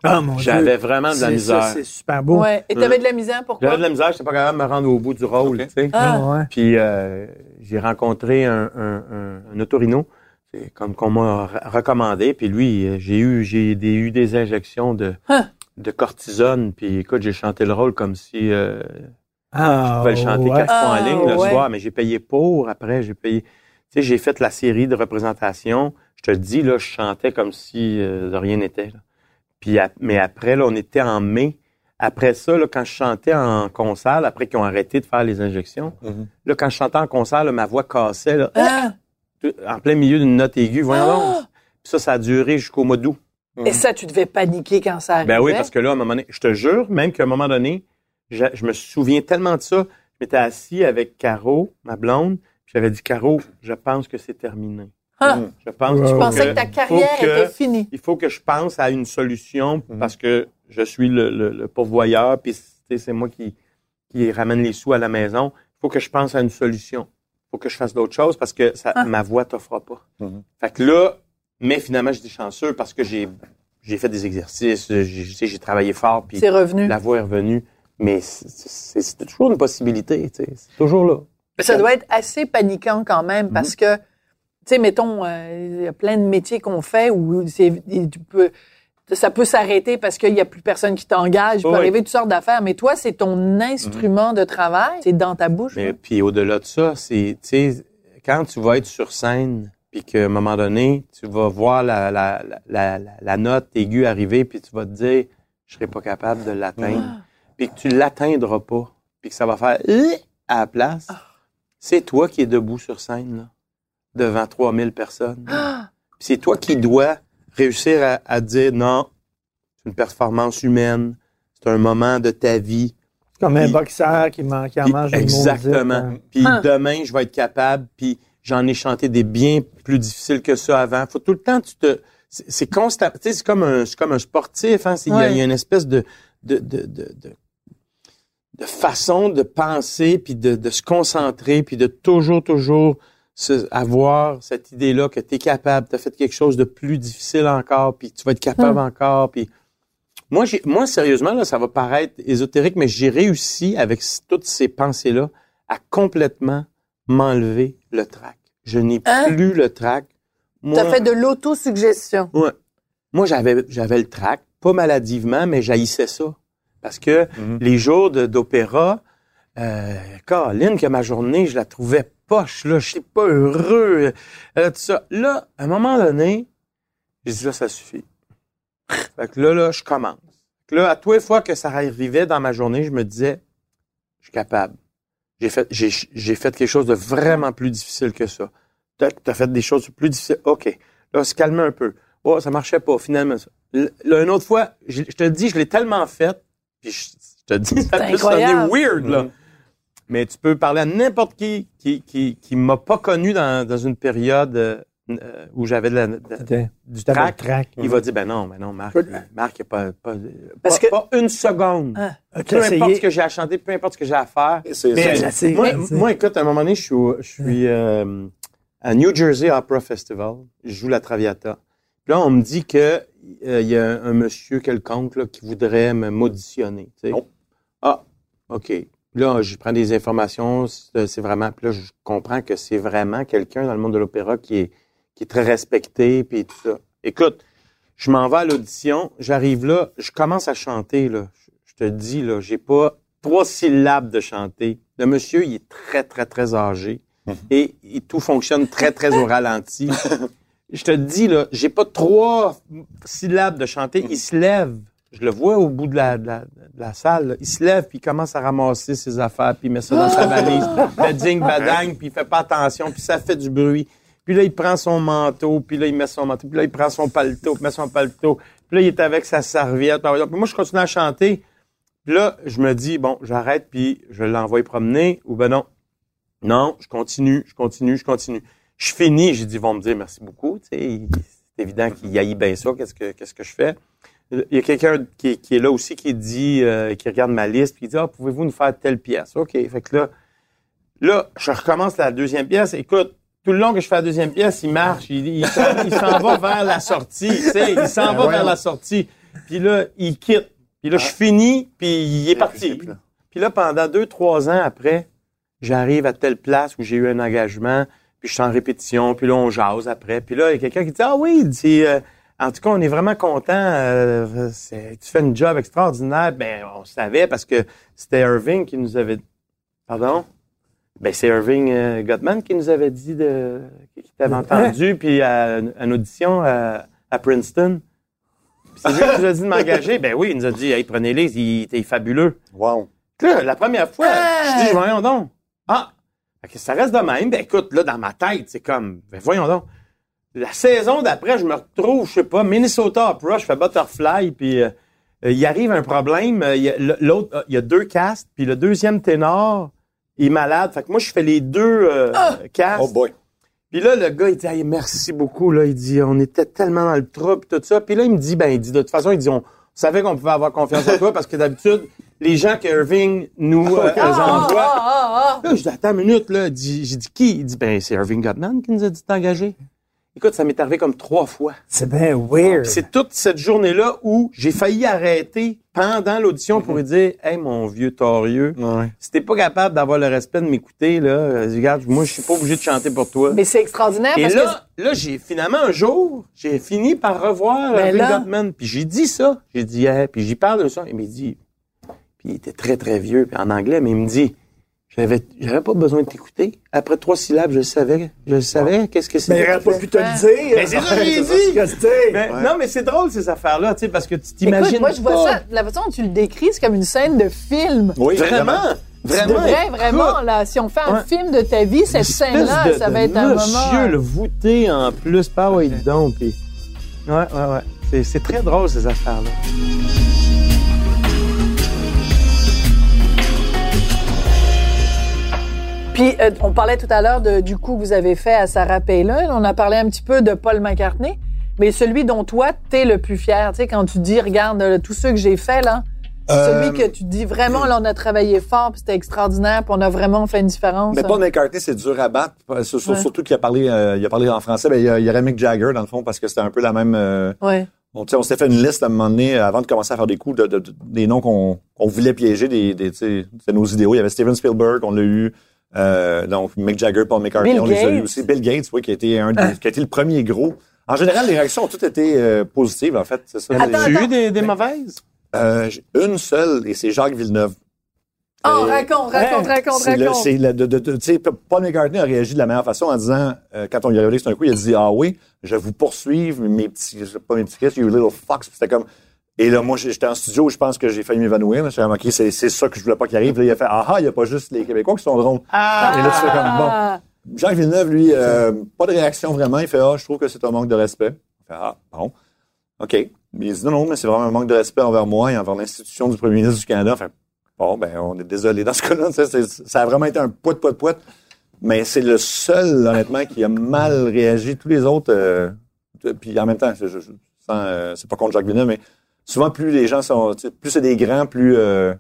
Ah, mon j'avais vraiment de la misère. C'est super beau. Ouais. Et t'avais de la misère, pourquoi? J'avais de la misère, j'étais pas capable de me rendre au bout du rôle, tu sais. Ah. Ah, ouais. Puis euh, j'ai rencontré un, un, un, un otorino, c'est comme qu'on m'a re- recommandé. Puis lui, euh, j'ai eu j'ai des, eu des injections de Hein? de cortisone. Puis écoute, j'ai chanté le rôle comme si euh, Ah, je pouvais le chanter ouais. quatre fois en Ah, ligne le ouais. soir, mais j'ai payé pour. Après, j'ai payé. Tu sais, j'ai fait la série de représentations. Je te le dis là, je chantais comme si euh, de rien n'était. là. Puis mais après là, on était en mai. Après ça, là, quand je chantais en concert, après qu'ils ont arrêté de faire les injections, Mhm. là, quand je chantais en concert, là, ma voix cassait là, Ah! En plein milieu d'une note aiguë. Voyons Ah! donc. Puis ça, ça a duré jusqu'au mois d'août. Et ça, tu devais paniquer quand ça arrivait. Ben oui, parce que là, à un moment donné, je te jure, même qu'à un moment donné, je, je me souviens tellement de ça. Je m'étais assis avec Caro, ma blonde, puis j'avais dit, Caro, je pense que c'est terminé. Ah! Mhm. Je pense faut pensais que que- ta carrière que- était finie. Il faut que je pense à une solution Mhm. parce que je suis le, le- le pourvoyeur, puis tu c'est moi qui, qui ramène les sous à la maison. Il faut que je pense à une solution. Faut que je fasse d'autres choses parce que ça, Ah. ma voix t'offre pas. Mhm. Fait que là, mais finalement, j'étais chanceux parce que j'ai j'ai fait des exercices, j'ai tu sais, j'ai travaillé fort, puis C'est revenu. la voix est revenue. Mais c'est- toujours une possibilité, tu sais. C'est toujours là. Mais ça doit être assez paniquant quand même parce que, tu sais, mettons, euh, il y a plein de métiers qu'on fait où c'est, tu peux, ça peut s'arrêter parce qu'il y a plus personne qui t'engage. Il peut Oui. arriver toutes sortes d'affaires. Mais toi, c'est ton instrument de travail. C'est dans ta bouche. Mais là. puis au-delà de ça, c'est, quand tu vas être sur scène, puis qu'à un moment donné, tu vas voir la, la, la, la, la- la note aiguë arriver, puis tu vas te dire, je serai pas capable de l'atteindre, puis que tu l'atteindras pas, puis que ça va faire à la place, c'est toi qui es debout sur scène, là, devant 3000 personnes. Puis c'est toi qui dois réussir à, à dire, non, c'est une performance humaine, c'est un moment de ta vie, Comme un boxeur qui, man- qui en puis- mange une Exactement. maudite, Puis Hein. demain, je vais être capable. Puis j'en ai chanté des bien plus difficiles que ça avant. Faut tout le temps, tu te, c'est constant. Tu sais, c'est comme un, c'est comme un sportif. Hein. Il y a- Ouais. il y, a une espèce de, de, de, de, de, de façon de penser, puis de, de se concentrer, puis de toujours, toujours avoir cette idée-là que tu es capable, tu as fait quelque chose de plus difficile encore, puis tu vas être capable encore. Puis moi, moi, sérieusement, là, ça va paraître ésotérique, mais j'ai réussi avec toutes ces pensées-là à complètement m'enlever le trac. Je n'ai Hein? plus le trac. Moi, T'as fait de l'autosuggestion. ouais. Moi, j'avais, j'avais le trac, pas maladivement, mais j'haïssais ça. Parce que Mhm. les jours de- d'opéra, euh, Caroline, que ma journée, je la trouvais poche, là, je suis pas heureux, euh, tout ça. Là, à un moment donné, j'ai dit, là, ça suffit. Fait que là, là, je commence. Fait que là, à tous les fois que ça arrivait dans ma journée, je me disais, je suis capable. J'ai fait, j'ai, j'ai fait quelque chose de vraiment plus difficile que ça. T'as, t'as fait des choses plus difficiles. OK. Là, se calmer un peu. Oh, ça marchait pas, finalement. Là, une autre fois, je, je te dis, je l'ai tellement fait, puis je, je te dis, ça peut sonner weird, là. Mais tu peux parler à n'importe qui qui, qui, qui m'a pas connu dans, dans une période euh, euh, où j'avais de la- de- du trac. trac. Il va dire, ben non, ben non, Marc, Marc, il n'y a pas, pas, Parce pas- que- pas une seconde. As-tu Peu importe ce que j'ai à chanter, peu importe ce que j'ai à faire. Mais moi, moi, écoute, à un moment donné, je suis, au- je suis euh, à New Jersey Opera Festival. Je joue la Traviata. Puis là, on me dit que euh, il y a un, un monsieur quelconque là, qui voudrait me m'auditionner. Ah, OK. Là, je prends des informations. C'est c'est vraiment. Puis là, je comprends que c'est vraiment quelqu'un dans le monde de l'opéra qui est, qui est très respecté, puis tout ça. Écoute, je m'en vais à l'audition. J'arrive là, je commence à chanter. Là. Je, je te dis, là, j'ai pas trois syllabes de chanter. Le monsieur, il est très, très, très âgé. Et, et tout fonctionne très, très au ralenti. Je te dis, là, j'ai pas trois syllabes de chanter. Il se lève. Je le vois au bout de la, de la, de la salle. là. Il se lève, puis il commence à ramasser ses affaires, puis il met ça dans sa valise. Le ding badang, puis il fait pas attention, puis ça fait du bruit. Puis là, il prend son manteau, puis là, il met son manteau, puis là, il prend son paletot, puis met son paletot. Puis là, il est avec sa serviette. Puis moi, je continue à chanter. Puis là, je me dis, bon, j'arrête, puis je l'envoie promener, ou ben non. Non, je continue, je continue, je continue. Je finis, j'ai dit, ils vont me dire merci beaucoup. Tu sais, il- c'est évident qu'il haït bien ça. Qu'est-ce que, qu'est-ce que je fais? Il y a quelqu'un qui, qui est là aussi qui dit, euh, qui regarde ma liste, puis qui dit, ah, pouvez-vous nous faire telle pièce? OK. Fait que là, là, je recommence la deuxième pièce. Écoute, tout le long que je fais la deuxième pièce, il marche, il, il s'en va vers la sortie, tu sais, il s'en va vers la sortie. Puis là, il quitte. Puis là, je finis, puis il est parti. plus là. Puis là, pendant deux, trois ans après, j'arrive à telle place où j'ai eu un engagement, puis je suis en répétition, puis là, on jase après. Puis là, il y a quelqu'un qui dit, ah oui, il dit, euh, en tout cas, on est vraiment content, euh, tu fais une job extraordinaire. Ben, on savait parce que c'était Irving qui nous avait... Pardon? Ben, c'est Irving euh, Gottman qui nous avait dit de... qui t'avait entendu, puis à, une- à une audition à, à Princeton. Puis c'est lui qui nous a dit de m'engager. Ben oui, il nous a dit, hey, prenez-les, il était fabuleux. Wow. Là, la première fois, je dis, voyons donc. Ah, ça reste de même. Ben écoute, là, dans ma tête, c'est comme, ben voyons donc. La saison d'après, je me retrouve, je sais pas, Minnesota Opera, je fais Butterfly, puis euh, euh, il arrive un problème. euh, il y a l'autre, euh, il y a deux castes, puis le deuxième ténor est malade. Fait que moi, je fais les deux euh, castes. Oh boy. Puis là, le gars, il dit, Hey, merci beaucoup. Là, il dit, on était tellement dans le trouble, tout ça. Puis là, il me dit, ben, il dit, de toute façon, il dit, on savait qu'on pouvait avoir confiance en toi parce que d'habitude, les gens que Irving nous euh, Ah, ah, envoie. ah, ah. Là, je dis, attends une minute, là. J'ai dit, qui? Il dit, ben, c'est Irving Gottman qui nous a dit de t'engager. Écoute, ça m'est arrivé comme trois fois. C'est bien weird. C'est toute cette journée-là où j'ai failli arrêter pendant l'audition pour lui dire Hey, mon vieux torieux, Ouais. si t'es pas capable d'avoir le respect de m'écouter, là, regarde, moi, je suis pas obligé de chanter pour toi. Mais c'est extraordinaire Et parce là, là, j'ai finalement un jour, j'ai fini par revoir Ben Gottman, puis j'ai dit ça. J'ai dit, hey, puis j'y parle de ça. Il m'a dit, puis il était très très vieux, puis en anglais, mais il me dit, j'avais, j'avais pas besoin de t'écouter. Après trois syllabes, je le savais, je le savais. Qu'est-ce que c'est Mais il aurait pas pu te le dire. Mais c'est ça que j'ai dit. c'était. Non, mais c'est drôle ces affaires-là, tu sais, parce que tu t'imagines écoute, moi, je vois pas. ça, la façon dont tu le décris, c'est comme une scène de film. Oui, Vraiment, vraiment. devrais vraiment, là, si on fait un Ouais. film de ta vie, cette scène-là, de- ça va être un monsieur, moment. le voûté en plus, pas ouais, donc. puis- Ouais, ouais, ouais. C'est, c'est très drôle, ces affaires-là. Puis, euh, on parlait tout à l'heure du coup que vous avez fait à Sarah Palin. On a parlé un petit peu de Paul McCartney. Mais celui dont toi, t'es le plus fier, tu sais, quand tu dis, regarde, euh, tous ceux que j'ai faits, là, c'est Euh, celui que tu dis vraiment, là, on a travaillé fort, puis c'était extraordinaire, puis on a vraiment fait une différence. Mais Paul McCartney, c'est dur à battre. Ouais. Surtout qu'il a parlé, euh, il a parlé en français. Ben, il y aurait Mick Jagger, dans le fond, parce que c'était un peu la même. Ouais. on, on s'était fait une liste à un moment donné, avant de commencer à faire des coups, de, de- de- des noms qu'on voulait piéger, des, nos idéaux. Il y avait Steven Spielberg, on l'a eu. Euh, donc, Mick Jagger, Paul McCartney, Bill on les a eu Gates. aussi. Bill Gates, oui, qui a été, un des- Ah. qui a été le premier gros. En général, les réactions ont toutes été euh, positives, en fait. C'est ça. Attends, As-tu eu des, des mauvaises? Euh, une seule, et c'est Jacques Villeneuve. Oh, raconte, raconte, raconte, C'est le- raconte. c'est le- de- de- de- tu sais, Paul McCartney a réagi de la meilleure façon en disant, euh, quand on lui a révélé que c'était un coup, il a dit, ah oui, je vous poursuis, mes petits, pas mes petits Chris, you little fox. Puis C'était comme, et là, moi, j'étais en studio, je pense que j'ai failli m'évanouir. OK, c'est, c'est ça que je voulais pas qu'il arrive. Là, il a fait, ah ah, il y a pas juste les Québécois qui sont drôles. Ah! Et là, tu fais comme, bon. Jacques Villeneuve, lui, euh, pas de réaction vraiment. Il fait, ah, je trouve que c'est un manque de respect. Il fait, ah, bon. OK. Mais il dit, non, non, mais c'est vraiment un manque de respect envers moi et envers l'institution du premier ministre du Canada. Fait, bon, ben, on est désolé dans ce cas-là. Ça, a vraiment été un poids de poids. Mais c'est le seul, honnêtement, qui a mal réagi. Tous les autres, euh, puis en même temps, je, je- je- sans, euh, c'est pas contre Jacques Villeneuve, mais souvent, plus les gens sont, tu plus c'est des grands, plus, euh,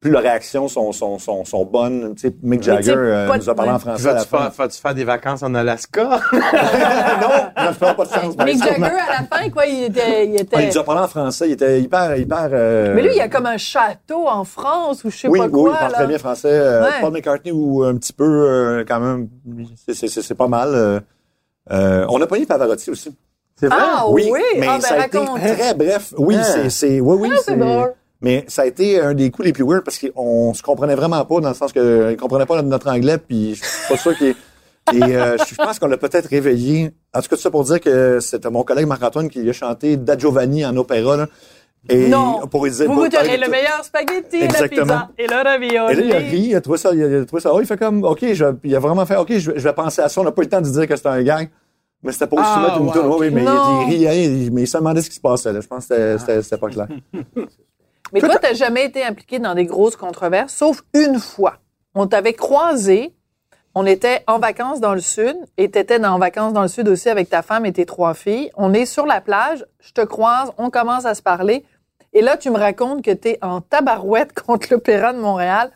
plus leurs réactions sont, sont, sont, sont bonnes. Tu sais, Mick tu Jagger euh, nous a parlé en français Vas-tu fin. faire, des vacances en Alaska? non, non, je parle pas de chance. Mick. Jagger, à la fin, quoi, il était... Il Ah, était... il nous a parlé en français. Il était hyper, hyper. euh, Mais lui, il y a comme un château en France ou je sais oui, pas oui, quoi. il parle là. très bien français. Euh, Ouais. Paul McCartney ou un petit peu euh, quand même. C'est- C'est c'est- c'est pas mal. euh. Euh, on a pogné Pavarotti aussi. C'est vrai? Ah oui, mais ah, ben, ça a été très bref. Oui, Ah. c'est, c'est, oui, oui, Ah, c'est drôle. Mais ça a été un des coups les plus weird parce qu'on se comprenait vraiment pas dans le sens que il comprenait pas notre anglais puis je suis pas sûr qu'il et euh, je pense qu'on l'a peut-être réveillé. En tout cas, tout ça pour dire que c'était mon collègue Marc-Antoine qui a chanté Da Giovanni en opéra là. Et Non. pour lui dire Vous pas- le meilleur spaghetti et la Exactement. pizza et le ravioli. et là, il a ri, il a trouvé ça, il a trouvé ça. Oh, il fait comme, OK, je, il a vraiment fait, OK, je, vais- je vais penser à ça. On n'a pas eu le temps de dire que c'était un gag. Mais c'était pour Ah, soumettre une wow, toune. Oui, oui, mais Non. il, riait, il- mais il se demandait ce qui se passait. Là. Je pense que c'était- c'était pas clair. Mais toi, t'as jamais été impliqué dans des grosses controverses, sauf une fois. On t'avait croisé, on était en vacances dans le sud, et t'étais en vacances dans le sud aussi avec ta femme et tes trois filles. On est sur la plage, je te croise, on commence à se parler, et là, tu me racontes que t'es en tabarouette contre l'Opéra de Montréal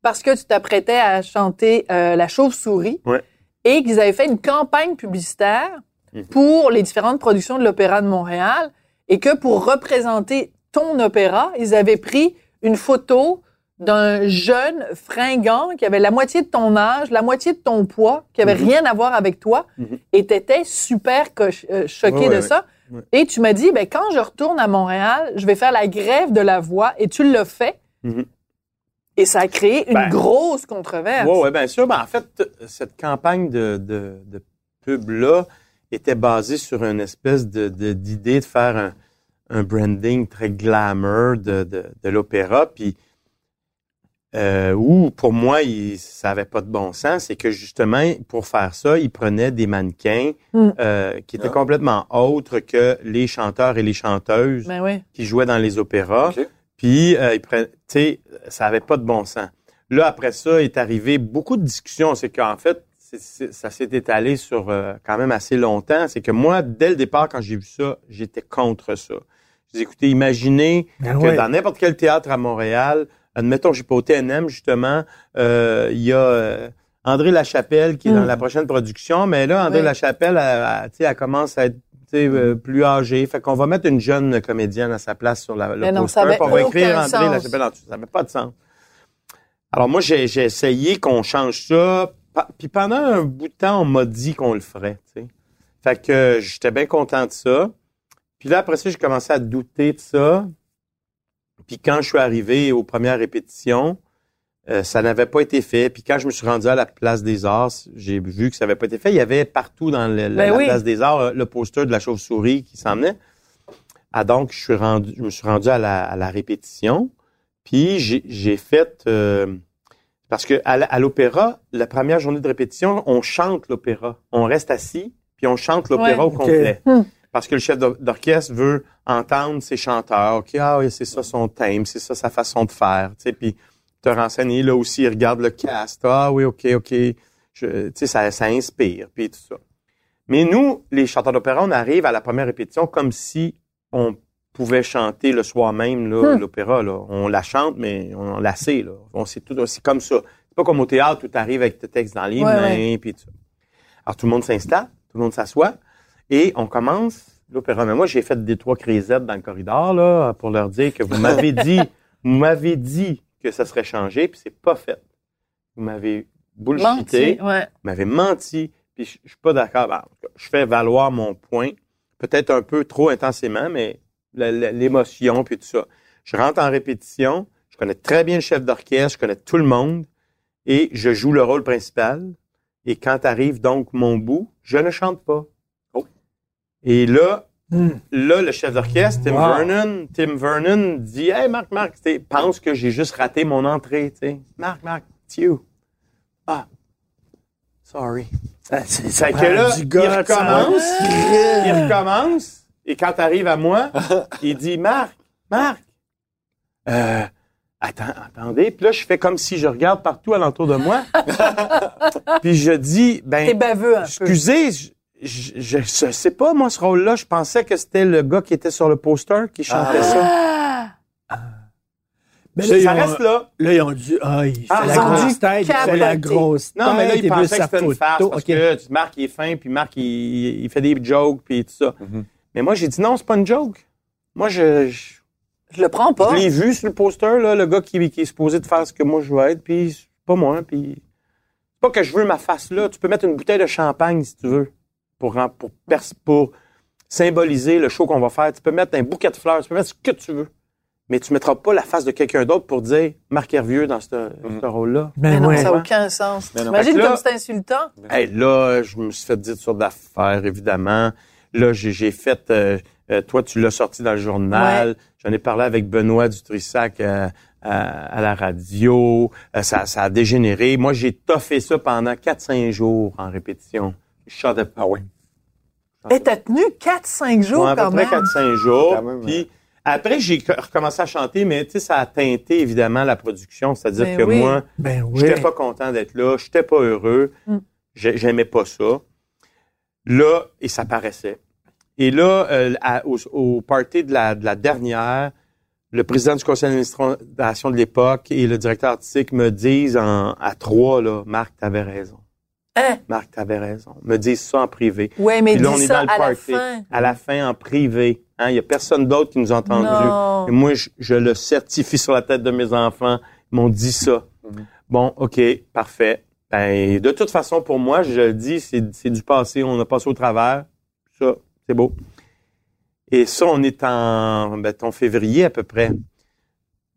parce que tu t'apprêtais à chanter euh, La Chauve-souris, Ouais. Et qu'ils avaient fait une campagne publicitaire Mhm. pour les différentes productions de l'Opéra de Montréal, et que pour représenter ton opéra, ils avaient pris une photo d'un jeune fringant qui avait la moitié de ton âge, la moitié de ton poids, qui avait Mhm. rien à voir avec toi, Mhm. et t'étais super euh, choqué Ouais, de ouais, ça. ouais. Et tu m'as dit, ben, quand je retourne à Montréal, je vais faire la grève de la voix, et tu l'as fait. Mhm. Et ça a créé une Ben, grosse controverse. Oui, ouais, bien sûr. Ben, en fait, cette campagne de, de, de pub-là était basée sur une espèce de, de- d'idée de faire un, un branding très glamour de, de, de l'opéra. Puis, euh, où, pour moi, il, ça n'avait pas de bon sens. C'est que, justement, pour faire ça, ils prenaient des mannequins Mm. euh, qui étaient Ah. complètement autres que les chanteurs et les chanteuses Ben oui. qui jouaient dans les opéras. Puis, euh, ils prennent- tu sais, ça avait pas de bon sens. Là, après ça, est arrivé beaucoup de discussions. C'est qu'en fait, ça s'est étalé sur euh, quand même assez longtemps. C'est que moi, dès le départ, quand j'ai vu ça, j'étais contre ça. J'ai dit, écoutez, imaginez Ah que ouais. dans n'importe quel théâtre à Montréal, admettons, j'ai pas au TNM, justement, euh, il y a, euh, André Lachapelle, qui est dans Mm. la prochaine production, mais là, André Oui. Lachapelle, elle, elle, commence à être plus âgée. Fait qu'on va mettre une jeune comédienne à sa place sur la, le Mais non, poster, ça avait on va écrire André. Lachapelle en dessous. Ça n'avait pas de sens. Alors moi, j'ai j'ai essayé qu'on change ça. Puis pendant un bout de temps, on m'a dit qu'on le ferait. Fait que euh, j'étais bien content de ça. Puis là, après ça, j'ai commencé à douter de ça. Puis quand je suis arrivé aux premières répétitions, euh, ça n'avait pas été fait. Puis quand je me suis rendu à la place des arts, j'ai vu que ça n'avait pas été fait. Il y avait partout dans le- la, Ben la place des arts euh, le poster de la chauve-souris qui s'en venait. Ah donc, je suis rendu, je me suis rendu à la, à la répétition. Puis j'ai fait euh, parce que à, l'opéra, la première journée de répétition, on chante l'opéra. On reste assis puis on chante l'opéra Ouais. au complet. Hmm. Parce que le chef d'or- d'orchestre veut entendre ses chanteurs. OK, ah oui, c'est ça son thème, c'est ça sa façon de faire. Tu sais, puis te renseigner, là aussi, il regarde le cast. Ah oui, OK, OK. Je- Tu sais, ça, ça inspire, puis tout ça. Mais nous, les chanteurs d'opéra, on arrive à la première répétition comme si on pouvait chanter le soir même là, l'opéra. Là. On la chante, mais on la sait. Là. On sait tout. C'est comme ça. C'est pas comme au théâtre où tu arrives avec tes textes dans les Ouais, mains, puis tout ça. Alors, tout le monde s'installe, tout le monde s'assoit, et on commence l'opéra. Mais moi, j'ai fait des trois crisettes dans le corridor là, pour leur dire que vous m'avez dit, vous m'avez dit que ça serait changé, puis c'est pas fait. Vous m'avez bullshité. Menti, ouais. Vous m'avez menti, puis je, je suis pas d'accord. Ben, je fais valoir mon point, peut-être un peu trop intensément, mais l'émotion puis tout ça. Je rentre en répétition, je connais très bien le chef d'orchestre, je connais tout le monde, et je joue le rôle principal. Et quand arrive donc mon bout, je ne chante pas. Oh. Et là, Hmm. là, le chef d'orchestre, Tim Wow. Vernon, Tim Vernon dit, hey, Marc, Marc, tu pense que j'ai juste raté mon entrée, tu sais. Marc, Marc, it's you. Ah, sorry. Ah, c'est- que là, du il recommence, il recommence, et quand t'arrives à moi, il dit, Marc, Marc, euh, attends, attendez, puis là, je fais comme si je regarde partout alentour de moi, puis je dis, ben, T'es baveux un peu. excusez, je, je, je, sais pas, moi, ce rôle-là, je pensais que c'était le gars qui était sur le poster qui chantait ça. Ah! Mais là, ils ça ont- reste là. Là, ils ont dit, ah, il fait Ah, la ils grosse dû tête, il fait la grosse tête. Non, mais là, et il puis pensait sa que c'était une farce parce que Marc, il est fin, puis Marc, il, il fait des jokes, puis tout ça. Mhm. Mais moi, j'ai dit non, c'est pas une joke. Moi, je, je, Je le prends pas. je l'ai vu sur le poster, là, le gars qui, qui est supposé de faire ce que moi je veux être, puis c'est pas moi, puis c'est pas que je veux ma face là. Tu peux mettre une bouteille de champagne si tu veux pour pour pour symboliser le show qu'on va faire. Tu peux mettre un bouquet de fleurs, tu peux mettre ce que tu veux, mais tu mettras pas la face de quelqu'un d'autre pour dire Marc Hervieux dans ce, Mhm. ce rôle-là. Mais non, ouais. ça n'a aucun sens. Là- comme c'est insultant. Hey, là, je me suis fait dire toutes sortes d'affaires, évidemment. Là, j'ai fait, euh, euh, toi, tu l'as sorti dans le journal. J'en ai parlé avec Benoît Dutrissac euh, à, à la radio. Euh, ça, ça a dégénéré. Moi, j'ai toffé ça pendant 4-5 jours en répétition. Je chantais pas. Ah oui. Et t'as tenu 4-5 jours Ouais, à peu quand près même. 4-5 jours. Quand même, Puis après, j'ai co- recommencé à chanter, mais tu sais, ça a teinté évidemment la production. C'est-à-dire Ben que oui. moi, Ben oui. J'étais pas content d'être là, j'étais pas heureux, Mm. j'ai- j'aimais pas ça. Là, et ça paraissait. Et là, euh, à- au, au party de la, de la dernière, le président du conseil d'administration de l'époque et le directeur artistique me disent en, à trois, là, Marc, t'avais raison. Hein? Marc, t'avais raison. Me disent ça en privé. Ouais, mais Puis là, dis on est ça dans le à la fin. À la fin, en privé. Hein, Il y a personne d'autre qui nous a entendus. Non. Et moi, je, je le certifie sur la tête de mes enfants. Ils m'ont dit ça. Mhm. Bon, OK, parfait. Ben, de toute façon, pour moi, je le dis, c'est du passé. On a passé au travers. Ça, c'est beau. Et ça, on est en, ben, en février à peu près.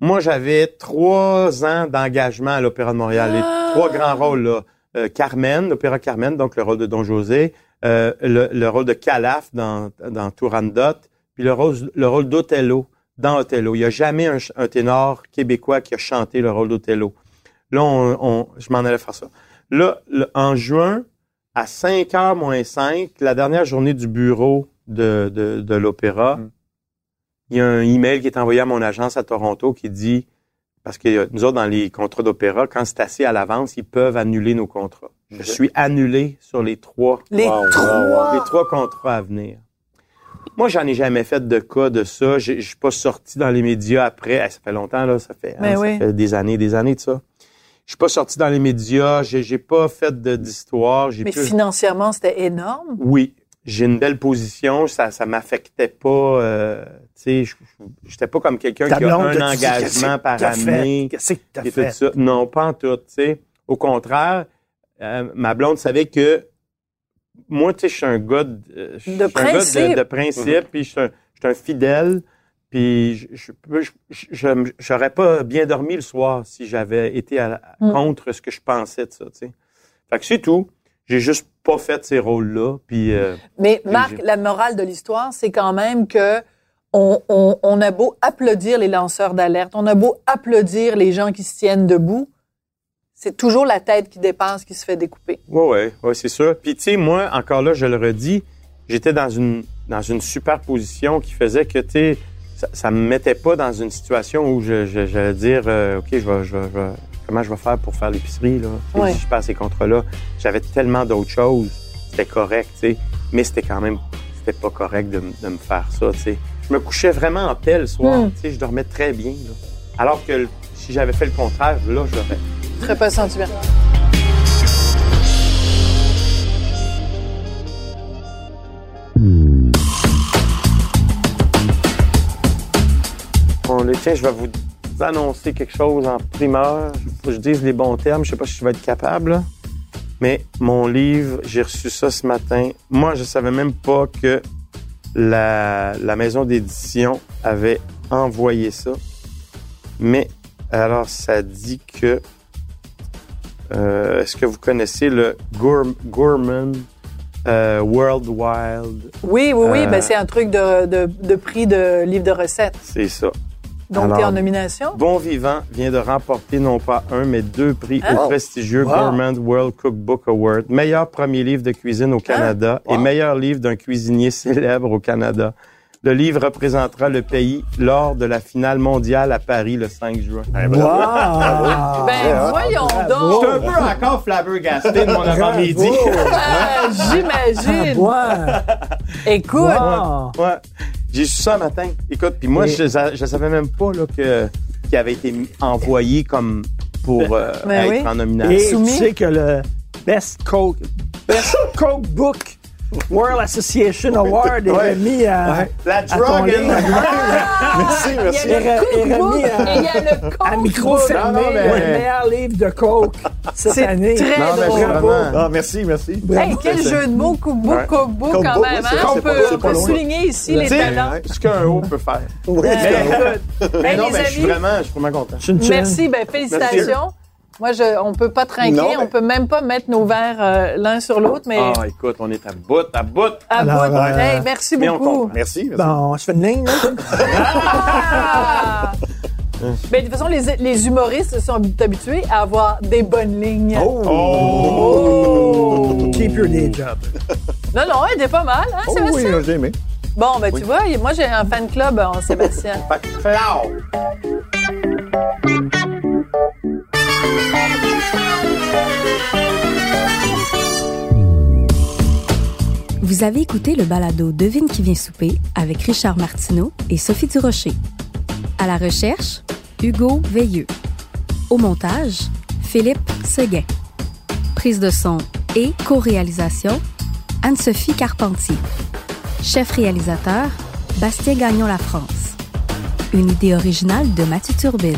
Moi, j'avais trois ans d'engagement à l'Opéra de Montréal. Les Ah! trois grands rôles, là. Euh, Carmen, l'Opéra Carmen, donc le rôle de Don José, euh, le, le rôle de Calaf dans, dans Turandot, puis le rôle, le rôle d'Othello dans Othello. Il n'y a jamais un, ténor québécois qui a chanté le rôle d'Othello. Là, on, on- je m'en allais faire ça. Là, le- en juin, à 5 h moins 5, la dernière journée du bureau de, de, de l'opéra, Mm. il y a un email qui est envoyé à mon agence à Toronto qui dit, parce que euh, nous autres, dans les contrats d'opéra, quand c'est assez à l'avance, ils peuvent annuler nos contrats. Je Ok. suis annulé sur les trois Les Wow, wow, trois? les trois contrats à venir. Moi, j'en ai jamais fait de cas de ça. Je suis pas sorti dans les médias après. Eh, ça fait longtemps, là. Ça fait, hein, ça oui. fait des années, des années de ça. je suis pas sorti dans les médias, j'ai, j'ai pas fait d'histoire. Mais plus- financièrement, c'était énorme. Oui, j'ai une belle position, ça ça m'affectait pas. euh, sais, j'étais pas comme quelqu'un qui a un dit, engagement que par année. Qu'est-ce que t'as et tout fait? ça. Non, pas en tout. Tu sais, au contraire, euh, ma blonde savait que moi, tu sais, je suis un gars de, euh, suis De un gars principe. de, de principe, puis je suis un, fidèle. Puis je, j'aurais pas bien dormi le soir si j'avais été à- Mm. contre ce que je pensais de ça. Tu sais. Fait que c'est tout. J'ai juste pas fait ces rôles-là. Puis euh, Mais Marc, la morale de l'histoire, c'est quand même que on, on, on a beau applaudir les lanceurs d'alerte, on a beau applaudir les gens qui se tiennent debout, c'est toujours la tête qui dépasse qui se fait découper. Ouais, ouais, ouais, c'est sûr. Puis tu sais, moi, encore là, je le redis, j'étais dans une dans une super position qui faisait que tu sais, ça, ça me mettait pas dans une situation où je, je- dire, euh, ok, je vais, je, vais- je vais- comment je vais faire pour faire l'épicerie là, Ouais. si je passe ces contrats-là. J'avais tellement d'autres choses, c'était correct, tu sais, mais c'était quand même, c'était pas correct de, de me faire ça, tu sais. Je me couchais vraiment en paix le soir, Hmm. tu sais, je dormais très bien, là. Alors que si j'avais fait le contraire, là, j'aurais Tu serais pas senti bien. Bon, les tiens, je vais vous annoncer quelque chose en primeur. Faut que je dise les bons termes. Je sais pas si je vais être capable. là. Mais mon livre, j'ai reçu ça ce matin. Moi, je savais même pas que la, la maison d'édition avait envoyé ça. Mais alors, ça dit que... euh, Est-ce que vous connaissez le Gour- Gourmand euh, World Wild? Oui, oui, oui, Euh, ben c'est un truc de, de, de prix de livre de recettes. C'est ça. Donc, tu es en nomination? Bon Vivant vient de remporter non pas un, mais deux prix Hein? au prestigieux Wow. Gourmand World Cookbook Award. Meilleur premier livre de cuisine au Canada Wow. et meilleur livre d'un cuisinier célèbre au Canada. Le livre représentera le pays lors de la finale mondiale à Paris le 5 juin. Wow! Ben, voyons Bravo. donc. Je suis un peu encore flabbergasté de mon avant-midi. Ah, J'imagine. Ouais. Écoute, Wow. Ouais. J'ai su ça un matin. Écoute, puis moi, Et- je, je savais même pas là, que qu'il avait été envoyé comme pour euh, Ben être oui. en nomination. Et Soumis. tu sais que le Best Coke, Best Coke Book World Association Award est Ouais. remis à, La ton drug livre. Merci, merci. il y a le est à- et il y a le à micro fermé, Non, non, mais- le meilleur livre de Coke cette C'est année. très Non, mais vraiment. Ah, merci, merci. Hey, quel jeu de mots, Ouais. cookbook quand même. hein? pas- On peut, souligner ici les talents. ce qu'un haut peut faire. Oui, Ben, Mais hey, non, mais je suis vraiment, je suis vraiment content. Merci, ben, félicitations. Moi, je, on peut pas trinquer, Non, mais- on peut même pas mettre nos verres euh, l'un sur l'autre, mais Ah, écoute, on est à bout, à bout. à Alors, bout. euh, Hey, merci mais on beaucoup. comprend. Merci, merci. Bon, je fais une ligne, là. Ah! Ben, de toute façon, les, les humoristes sont habitués à avoir des bonnes lignes. Oh! Oh! Keep your day job. Non, non, elle était pas mal, hein, Oh, Sébastien? oui, j'ai aimé. Bon, ben, tu vois, moi, j'ai un fan club en Sébastien. Fait que, ciao. Vous avez écouté le balado Devine qui vient souper avec Richard Martineau et Sophie Durocher. À la recherche, Hugo Veilleux. Au montage, Philippe Seguin. Prise de son et co-réalisation, Anne-Sophie Carpentier. Chef réalisateur, Bastien Gagnon La France. Une idée originale de Mathieu Turbide.